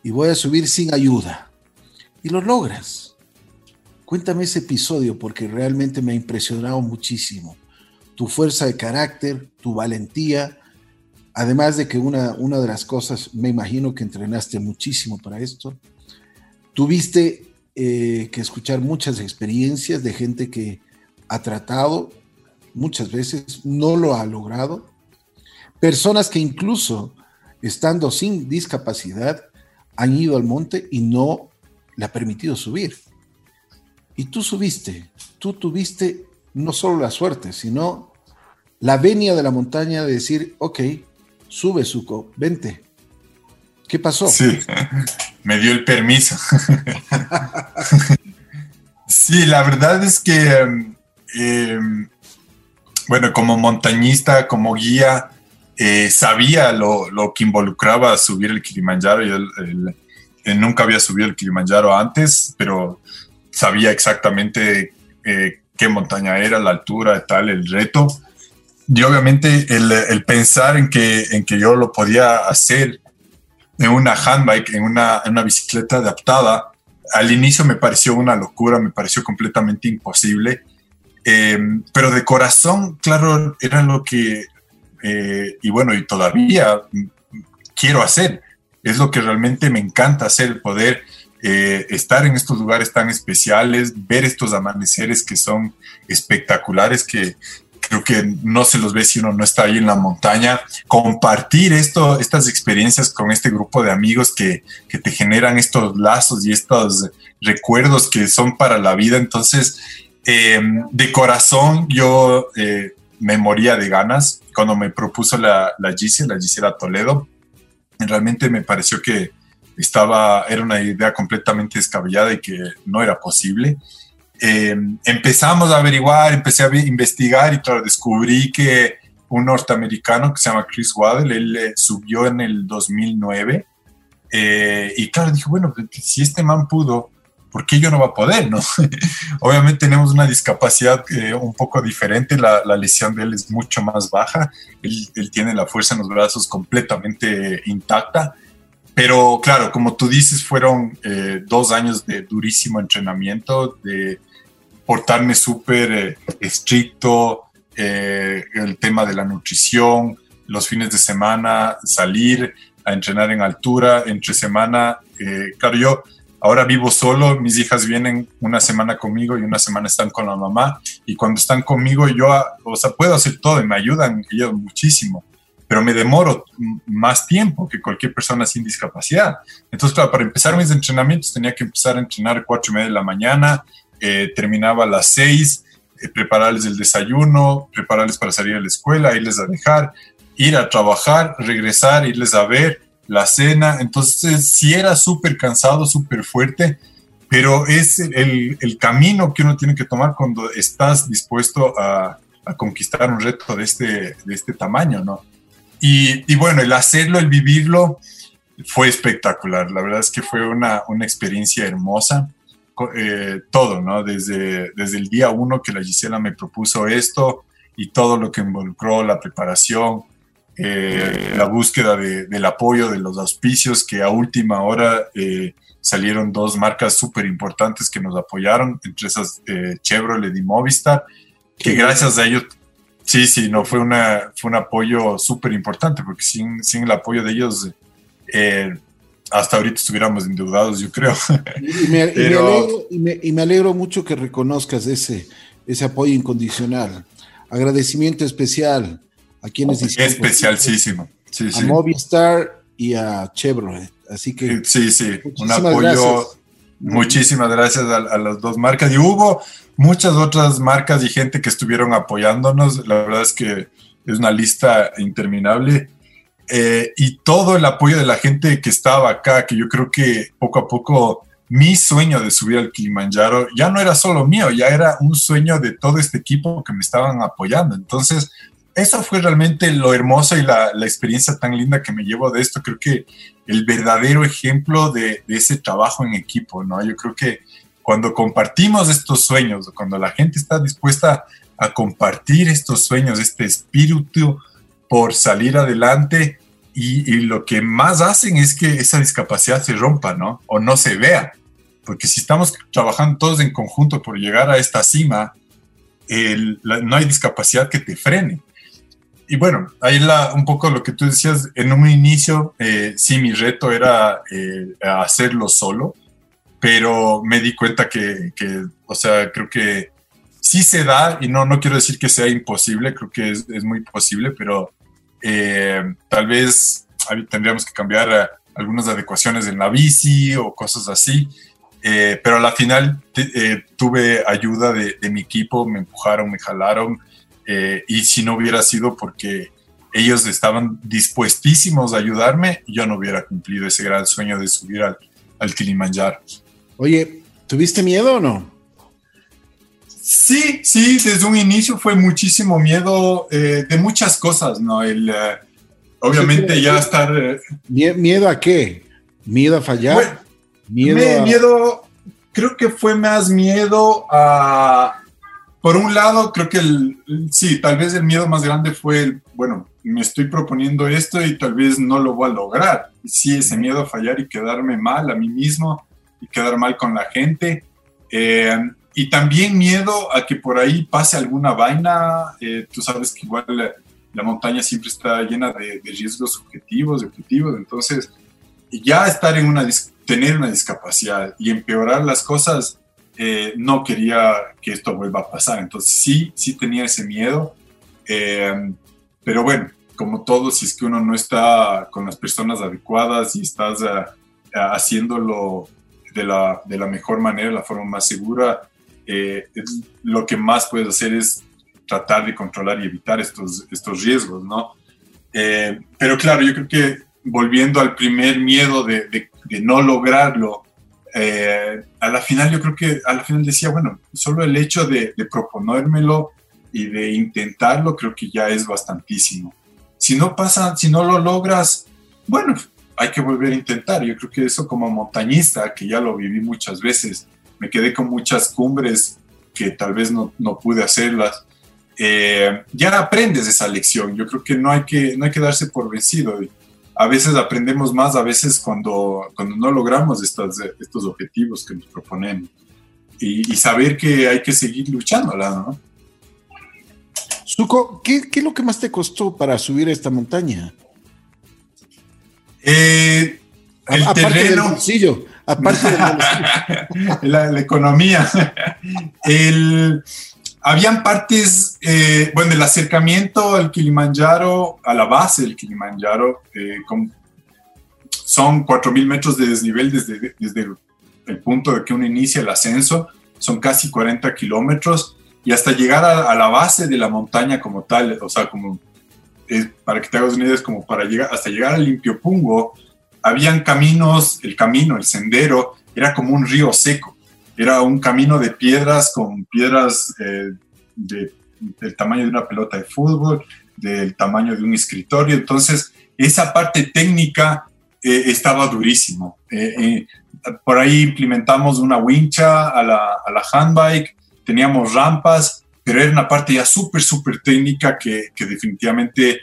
y voy a subir sin ayuda, y lo logras. Cuéntame ese episodio porque realmente me ha impresionado muchísimo. Tu fuerza de carácter, tu valentía, Además de que una, una de las cosas, me imagino que entrenaste muchísimo para esto, tuviste eh, que escuchar muchas experiencias de gente que ha tratado, muchas veces no lo ha logrado, personas que incluso estando sin discapacidad han ido al monte y no le ha permitido subir. Y tú subiste, tú tuviste no solo la suerte, sino la venia de la montaña de decir, ok, sube, Suco, vente. ¿Qué pasó? Sí, me dio el permiso. sí, la verdad es que, em, bueno, como montañista, como guía, eh, sabía lo, que involucraba subir el Kilimanjaro. Yo nunca había subido el Kilimanjaro antes, pero sabía exactamente eh, qué montaña era, la altura, tal, el reto y obviamente el, pensar en que, en que yo lo podía hacer en una handbike, en una, en una bicicleta adaptada, al inicio me pareció una locura, me pareció completamente imposible, eh, pero de corazón, claro, era lo que, eh, y bueno, y todavía quiero hacer, es lo que realmente me encanta hacer, poder eh, estar en estos lugares tan especiales, ver estos amaneceres que son espectaculares, que, creo que no se los ve si uno no está ahí en la montaña. Compartir esto, estas experiencias con este grupo de amigos que, que te generan estos lazos y estos recuerdos que son para la vida. Entonces, eh, de corazón, yo eh, me moría de ganas cuando me propuso la, la GC, la Gisela Toledo. Realmente me pareció que estaba, era una idea completamente descabellada y que no era posible. Eh, empezamos a averiguar, empecé a investigar y todo, descubrí que un norteamericano que se llama Chris Waddell, él eh, subió en el 2009 eh, y claro, dije, bueno, pues, si este man pudo, ¿por qué yo no va a poder? No? Obviamente tenemos una discapacidad un poco diferente, la, lesión de él es mucho más baja, él, tiene la fuerza en los brazos completamente intacta, pero claro, como tú dices, fueron eh, dos años de durísimo entrenamiento, de portarme súper eh, estricto, eh, el tema de la nutrición, los fines de semana, salir a entrenar en altura, entre semana. claro, yo ahora vivo solo, mis hijas vienen una semana conmigo y una semana están con la mamá, y cuando están conmigo yo, o sea, puedo hacer todo y me ayudan ellos muchísimo pero me demoro más tiempo que cualquier persona sin discapacidad. Entonces, claro, para empezar mis entrenamientos tenía que empezar a entrenar cuatro y media de la mañana, eh, terminaba a las seis, eh, prepararles el desayuno, prepararles para salir a la escuela, irles a dejar, ir a trabajar, regresar, irles a ver la cena. Entonces, sí era súper cansado, súper fuerte, pero es el, el, camino que uno tiene que tomar cuando estás dispuesto a, a conquistar un reto de este, de este tamaño, ¿no? Y, bueno, el hacerlo, el vivirlo, fue espectacular. La verdad es que fue una, una experiencia hermosa. Eh, todo, ¿no? Desde, desde el día uno que la Gisela me propuso esto y todo lo que involucró la preparación, eh, la búsqueda del apoyo de los auspicios, que a última hora eh, salieron dos marcas súper importantes que nos apoyaron, entre esas Chevrolet y Movistar, que gracias a ellos, sí, sí, no, fue, una, fue un apoyo súper importante, porque sin, sin el apoyo de ellos hasta ahorita estuviéramos endeudados, yo creo. Y me, alegro, y me, alegro, mucho que reconozcas ese, ese apoyo incondicional. Agradecimiento especial a quienes hicieron. Especialísimo. Sí, a Movistar y a Chevrolet. Así que. Sí, sí, un apoyo. Muchísimas gracias a, a, las dos marcas. Y hubo muchas otras marcas y gente que estuvieron apoyándonos. La verdad es que es una lista interminable. Eh, y todo el apoyo de la gente que estaba acá, que yo creo que poco a poco mi sueño de subir al Kilimanjaro ya no era solo mío, ya era un sueño de todo este equipo que me estaban apoyando. Entonces, eso fue realmente lo hermoso y la, experiencia tan linda que me llevo de esto. Creo que el verdadero ejemplo de, de, ese trabajo en equipo, ¿no? Yo creo que cuando compartimos estos sueños, cuando la gente está dispuesta a compartir estos sueños, este espíritu por salir adelante y, lo que más hacen es que esa discapacidad se rompa, ¿no? O no se vea. Porque si estamos trabajando todos en conjunto por llegar a esta cima, no hay discapacidad que te frene. Y bueno, ahí la, un poco lo que tú decías, en un inicio, eh, sí, mi reto era eh, hacerlo solo, pero me di cuenta que, que, o sea, creo que sí se da, y no, no quiero decir que sea imposible, creo que es, es muy posible, pero eh, tal vez tendríamos que cambiar eh, algunas adecuaciones en la bici o cosas así, eh, pero a la final tuve ayuda de, mi equipo, me empujaron, me jalaron, y si no hubiera sido porque ellos estaban dispuestísimos a ayudarme, yo no hubiera cumplido ese gran sueño de subir al, al Kilimanjaro. Oye, ¿tuviste miedo o no? Sí, sí, desde un inicio fue muchísimo miedo eh, de muchas cosas, ¿no? El, eh, obviamente ya estar... Eh, ¿Miedo a qué? ¿Miedo a fallar? miedo, miedo, creo que fue más miedo a... Por un lado, creo que el, sí, tal vez el miedo más grande fue el, bueno, me estoy proponiendo esto y tal vez no lo voy a lograr. Sí, ese miedo a fallar y quedarme mal a mí mismo y quedar mal con la gente. Eh, y también miedo a que por ahí pase alguna vaina. Eh, tú sabes que igual la, montaña siempre está llena de, riesgos objetivos, de objetivos. Entonces, ya estar en una, tener una discapacidad y empeorar las cosas, eh, no quería que esto vuelva a pasar. Entonces, sí, sí tenía ese miedo. Eh, pero bueno, como todo, si es que uno no está con las personas adecuadas y estás haciéndolo de la, de la mejor manera, la forma más segura, eh, lo que más puedes hacer es tratar de controlar y evitar estos, estos riesgos, ¿no? Eh, pero claro, yo creo que volviendo al primer miedo de, no lograrlo, eh, a la final yo creo que a la final decía, bueno, solo el hecho de, de, proponérmelo y de intentarlo creo que ya es bastantísimo. Si no pasa, si no lo logras, bueno, hay que volver a intentar. Yo creo que eso como montañista, que ya lo viví muchas veces, me quedé con muchas cumbres que tal vez no, no pude hacerlas. Eh, ya aprendes esa lección. Yo creo que no hay que, no hay que darse por vencido. A veces aprendemos más, a veces cuando, cuando no logramos estos, estos objetivos que nos proponemos. Y, saber que hay que seguir luchando, ¿no? Suco, ¿qué, ¿qué, es lo que más te costó para subir esta montaña? Eh, el terreno. Del aparte de la, economía. El, habían partes, eh, bueno, el acercamiento al Kilimanjaro, a la base del Kilimanjaro, eh, son 4.000 metros de desnivel desde, el punto de que uno inicia el ascenso, son casi 40 kilómetros, y hasta llegar a, la base de la montaña como tal, o sea, como, para que te hagas una idea, es como para llegar, hasta llegar al Limpiopungo, habían caminos, el camino, el sendero, era como un río seco. Era un camino de piedras con piedras eh, del tamaño de una pelota de fútbol. del tamaño de un escritorio. Entonces, esa parte técnica eh, estaba durísimo. Eh, eh, por ahí implementamos una wincha a la, a la handbike, teníamos rampas, pero era una parte ya súper, súper técnica que, que definitivamente,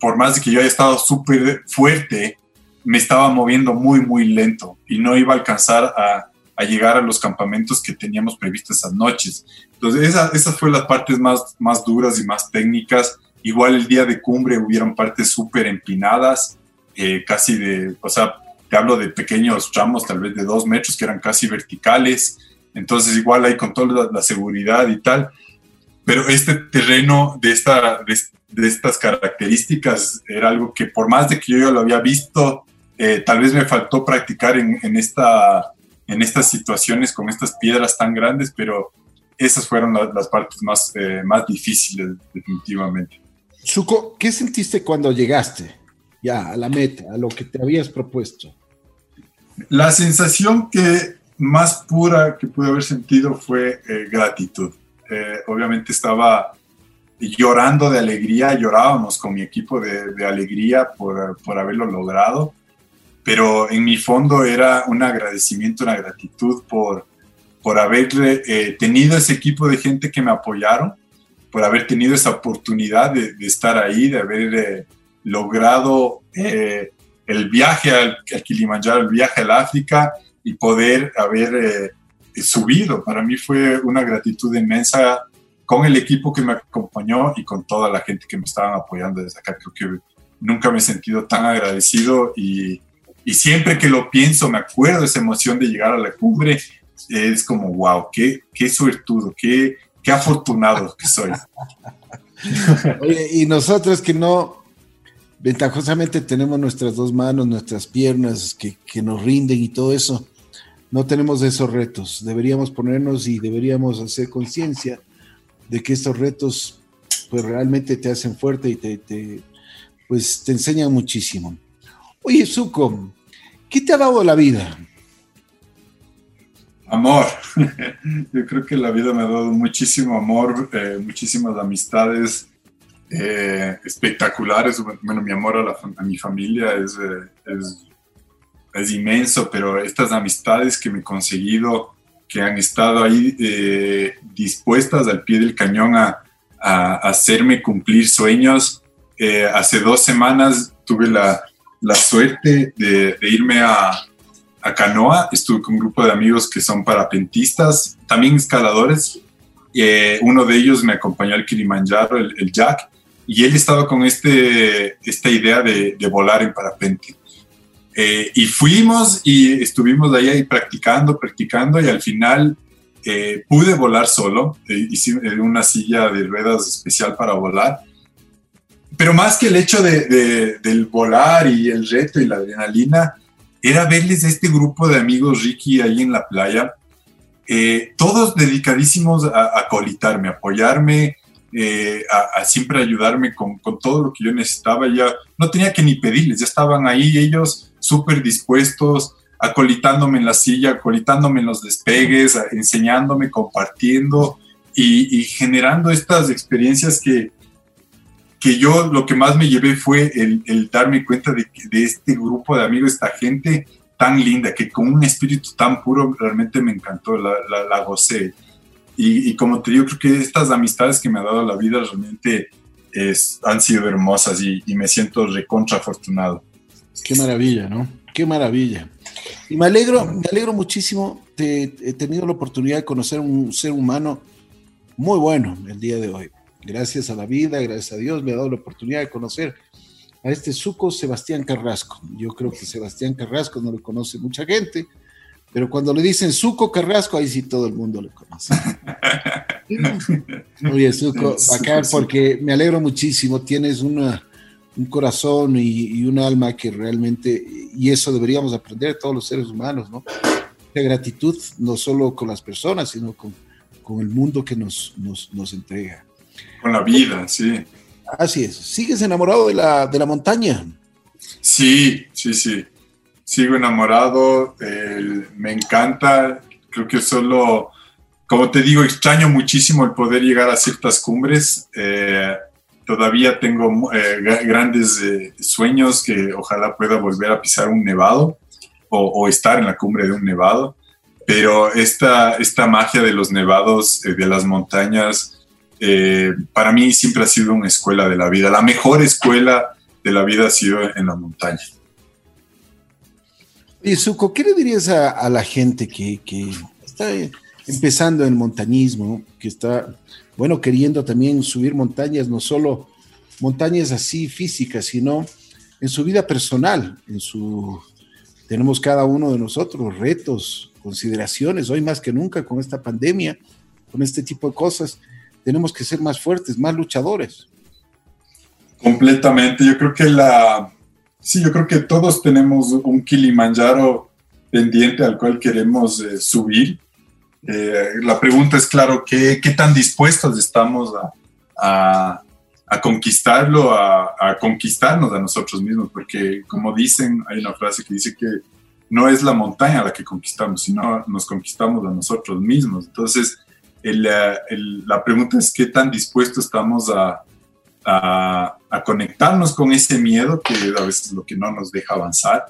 por más de que yo haya estado súper fuerte, me estaba moviendo muy, muy lento y no iba a alcanzar a, a llegar a los campamentos que teníamos previstos esas noches. Entonces, esas esa fue las partes más, más duras y más técnicas. Igual el día de cumbre hubieron partes súper empinadas, eh, casi de, o sea, te hablo de pequeños tramos, tal vez de dos metros, que eran casi verticales. Entonces, igual ahí con toda la, seguridad y tal. Pero este terreno de, esta, de, estas características era algo que por más de que yo ya lo había visto, eh, tal vez me faltó practicar en, esta, en estas situaciones con estas piedras tan grandes, pero esas fueron las partes más, eh, más difíciles, definitivamente. Suco, ¿qué sentiste cuando llegaste? ya a la meta, a lo que te habías propuesto? La sensación que más pura que pude haber sentido fue eh, gratitud. Eh, obviamente estaba llorando de alegría, llorábamos con mi equipo de, de alegría por, por, haberlo logrado, pero en mi fondo era un agradecimiento, una gratitud por, por haber eh, tenido ese equipo de gente que me apoyaron, por haber tenido esa oportunidad de, de estar ahí, de haber logrado eh, el viaje al, Kilimanjaro, el viaje al África y poder haber eh, subido. Para mí fue una gratitud inmensa con el equipo que me acompañó y con toda la gente que me estaban apoyando desde acá. Creo que nunca me he sentido tan agradecido y, y siempre que lo pienso me acuerdo esa emoción de llegar a la cumbre. Es como, wow, qué, qué suertudo, qué, qué afortunado que soy. Oye, y nosotros que no, ventajosamente tenemos nuestras dos manos, nuestras piernas que, nos rinden y todo eso. No tenemos esos retos. Deberíamos ponernos y deberíamos hacer conciencia de que estos retos pues realmente te hacen fuerte y te, pues te enseñan muchísimo. Oye, Zuko, ¿qué te ha dado la vida? Amor. Yo creo que la vida me ha dado muchísimo amor, eh, muchísimas amistades, eh, espectaculares. Bueno, mi amor a, mi familia eh, es, es, inmenso, pero estas amistades que me he conseguido, que han estado ahí eh, dispuestas al pie del cañón a, hacerme cumplir sueños. hace dos semanas tuve la, suerte de, irme a, Canoa. Estuve con un grupo de amigos que son parapentistas, también escaladores. uno de ellos me acompañó al Kilimanjaro, el, el Jack, y él estaba con este, esta idea de, volar en parapente. Eh, y fuimos y estuvimos ahí, ahí practicando, practicando y al final eh, pude volar solo, eh, hice una silla de ruedas especial para volar. Pero más que el hecho de, del volar y el reto y la adrenalina, era verles a este grupo de amigos Ricky ahí en la playa, todos dedicadísimos a, a colitarme, apoyarme, eh, a, siempre ayudarme con, con, todo lo que yo necesitaba. Ya no tenía que ni pedirles, ya estaban ahí ellos súper dispuestos, acolitándome en la silla, acolitándome en los despegues, enseñándome, compartiendo y, generando estas experiencias que, que yo lo que más me llevé fue el, el darme cuenta de, de este grupo de amigos, esta gente tan linda, que con un espíritu tan puro realmente me encantó, la, la, la gocé. Y, como te digo, creo que estas amistades que me ha dado la vida realmente es, han sido hermosas y, me siento recontra afortunado. Qué maravilla, ¿no? Qué maravilla. Y me alegro, me alegro muchísimo. Te, he tenido la oportunidad de conocer un ser humano muy bueno el día de hoy. Gracias a la vida, gracias a Dios, me ha dado la oportunidad de conocer a este suco Sebastián Carrasco. Yo creo que Sebastián Carrasco no lo conoce mucha gente, pero cuando le dicen Suco Carrasco, ahí sí todo el mundo le conoce. Oye, Suco, acá porque me alegro muchísimo. Tienes una, un corazón y, un alma que realmente, y eso deberíamos aprender todos los seres humanos, ¿no? De gratitud, no solo con las personas, sino con, con el mundo que nos, nos, nos, entrega. Con la vida, sí. Así es. ¿Sigues enamorado de la, de la montaña? Sí, sí, sí sigo enamorado, me encanta, creo que solo, como te digo, extraño muchísimo el poder llegar a ciertas cumbres. Eh, todavía tengo eh, grandes eh, sueños que ojalá pueda volver a pisar un nevado o, estar en la cumbre de un nevado, pero esta, esta magia de los nevados, de las montañas, para mí siempre ha sido una escuela de la vida. La mejor escuela de la vida ha sido en la montaña. Y Suco, ¿qué le dirías a, la gente que, que está empezando en montañismo, que está, bueno, queriendo también subir montañas, no solo montañas así físicas, sino en su vida personal, en su... Tenemos cada uno de nosotros retos, consideraciones, hoy más que nunca con esta pandemia, con este tipo de cosas, tenemos que ser más fuertes, más luchadores. Completamente, yo creo que la... Sí, yo creo que todos tenemos un Kilimanjaro pendiente al cual queremos eh, subir eh, la pregunta es, claro, ¿qué, qué tan dispuestos estamos a, a, conquistarlo, a, a, conquistarnos a nosotros mismos? Porque, como dicen, hay una frase que dice que no es la montaña la que conquistamos, sino nos conquistamos a nosotros mismos. Entonces, el, el, la pregunta es, ¿qué tan dispuestos estamos a, a, conectarnos con ese miedo que a veces es lo que no nos deja avanzar?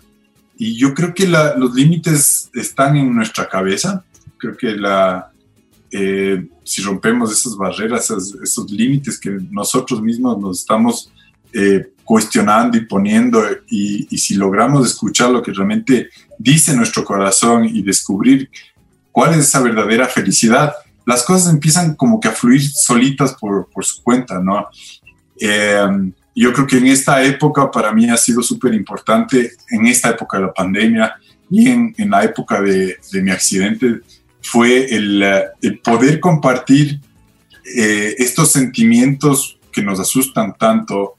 Y yo creo que la, los límites están en nuestra cabeza creo que la, eh, si rompemos esas barreras, esos, límites que nosotros mismos nos estamos eh, cuestionando y poniendo, y, si logramos escuchar lo que realmente dice nuestro corazón y descubrir cuál es esa verdadera felicidad, las cosas empiezan como que a fluir solitas por, por su cuenta, ¿no? Eh, yo creo que en esta época para mí ha sido súper importante, en esta época de la pandemia y en, en la época de, de mi accidente, fue el, poder compartir eh, estos sentimientos que nos asustan tanto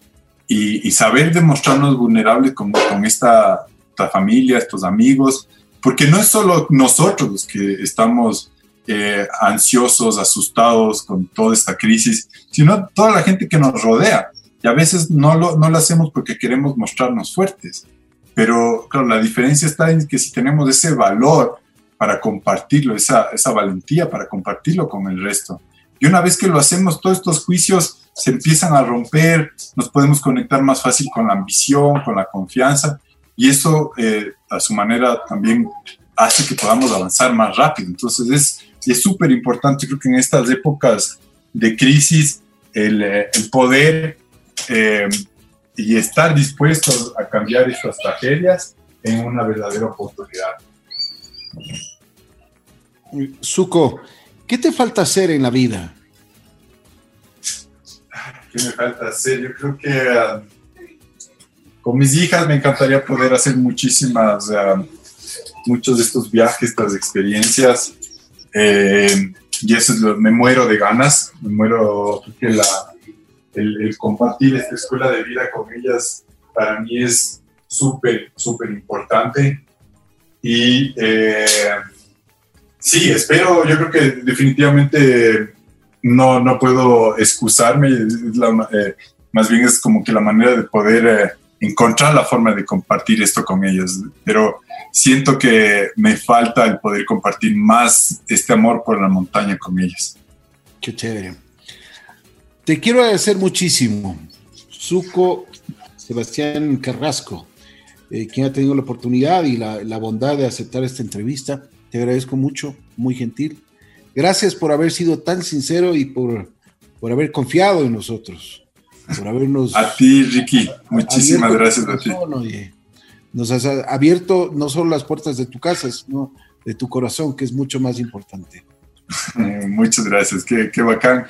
y, saber demostrarnos vulnerables con, con esta, familia, estos amigos, porque no es solo nosotros los que estamos eh, ansiosos, asustados con toda esta crisis, sino toda la gente que nos rodea. Y a veces no lo, no lo hacemos porque queremos mostrarnos fuertes. Pero claro, la diferencia está en que si tenemos ese valor para compartirlo, esa, esa valentía para compartirlo con el resto. Y una vez que lo hacemos, todos estos juicios se empiezan a romper, nos podemos conectar más fácil con la ambición, con la confianza, y eso eh, a su manera también hace que podamos avanzar más rápido. Entonces es súper importante, creo que en estas épocas de crisis, el, eh, el poder eh, y estar dispuestos a cambiar estas tragedias en una verdadera oportunidad. Suco, ¿qué te falta hacer en la vida? ¿Qué me falta hacer? Yo creo que ah, con mis hijas me encantaría poder hacer muchísimas, uh, muchos de estos viajes, estas experiencias. Eh, y eso es lo, me muero de ganas, me muero porque el, compartir esta escuela de vida con ellas para mí es súper, súper importante. Y eh, sí, espero, yo creo que definitivamente no, no puedo excusarme, eh, más bien es como que la manera de poder encontrar la forma de compartir esto con ellas, pero siento que me falta el poder compartir más este amor por la montaña con ellas. Qué chévere. Te quiero agradecer muchísimo, Suco Sebastián Carrasco, eh, quien ha tenido la oportunidad y la, la bondad de aceptar esta entrevista. Te agradezco mucho, muy gentil. Gracias por haber sido tan sincero y por, por haber confiado en nosotros. Por habernos. A ti, Ricky. Muchísimas gracias a ti. nos has abierto no solo las puertas de tu casa, sino de tu corazón, que es mucho más importante. Muchas gracias, qué, qué, bacán.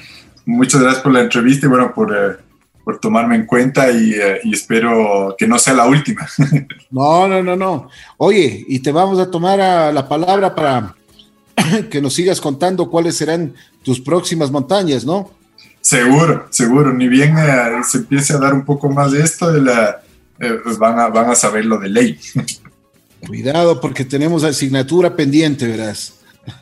Muchas gracias por la entrevista y bueno, por, eh, por tomarme en cuenta y, eh, y, espero que no sea la última. No, no, no, no. Oye, y te vamos a tomar a la palabra para que nos sigas contando cuáles serán tus próximas montañas, ¿no? Seguro, seguro. Ni bien eh, se empiece a dar un poco más de esto, de la, eh, pues van, a, van a saber lo de ley. Cuidado porque tenemos asignatura pendiente, verás.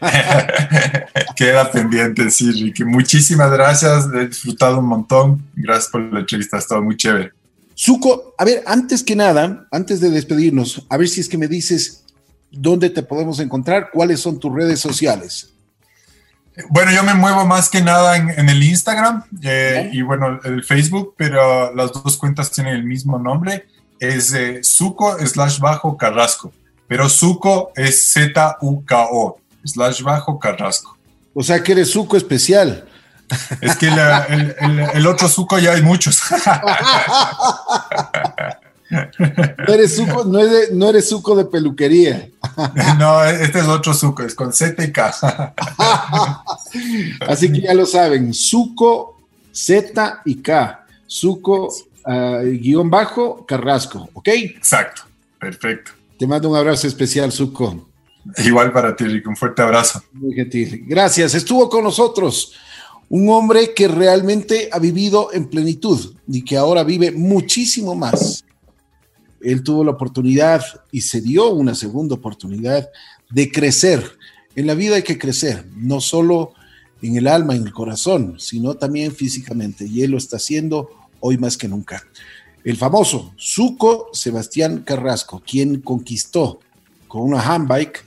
Queda pendiente, sí, Ricky. Muchísimas gracias, he disfrutado un montón. Gracias por la entrevista, ha estado muy chévere. Suco, a ver, antes que nada, antes de despedirnos, a ver si es que me dices dónde te podemos encontrar, cuáles son tus redes sociales. Bueno, yo me muevo más que nada en, el Instagram eh, y bueno, el Facebook, pero las dos cuentas tienen el mismo nombre. Es eh, Suco slash bajo Carrasco, pero Suco es Z-U-K-O slash bajo Carrasco. O sea que eres Suco especial. Es que el, otro Suco ya hay muchos. No eres suco, no eres, no eres suco de peluquería. No, este es otro suco, es con Z y K. Así que ya lo saben, suco Z y K. Suco ah, guion bajo Carrasco, ¿ok? Exacto, perfecto. Te mando un abrazo especial, Suco. Igual para ti, Rick, un fuerte abrazo. Muy gentil. Gracias. Estuvo con nosotros un hombre que realmente ha vivido en plenitud y que ahora vive muchísimo más él tuvo la oportunidad y se dio una segunda oportunidad de crecer. En la vida hay que crecer, no solo en el alma, en el corazón, sino también físicamente. Y él lo está haciendo hoy más que nunca. El famoso Suco Sebastián Carrasco, quien conquistó con una handbike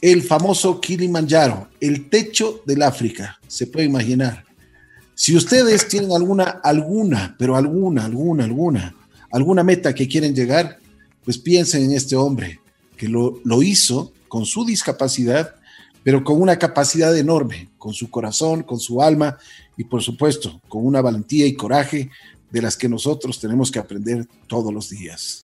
el famoso Kilimanjaro, el techo del África, se puede imaginar. Si ustedes tienen alguna, alguna, pero alguna, alguna, alguna alguna meta que quieren llegar, pues piensen en este hombre que lo, lo hizo con su discapacidad, pero con una capacidad enorme, con su corazón, con su alma y por supuesto con una valentía y coraje de las que nosotros tenemos que aprender todos los días.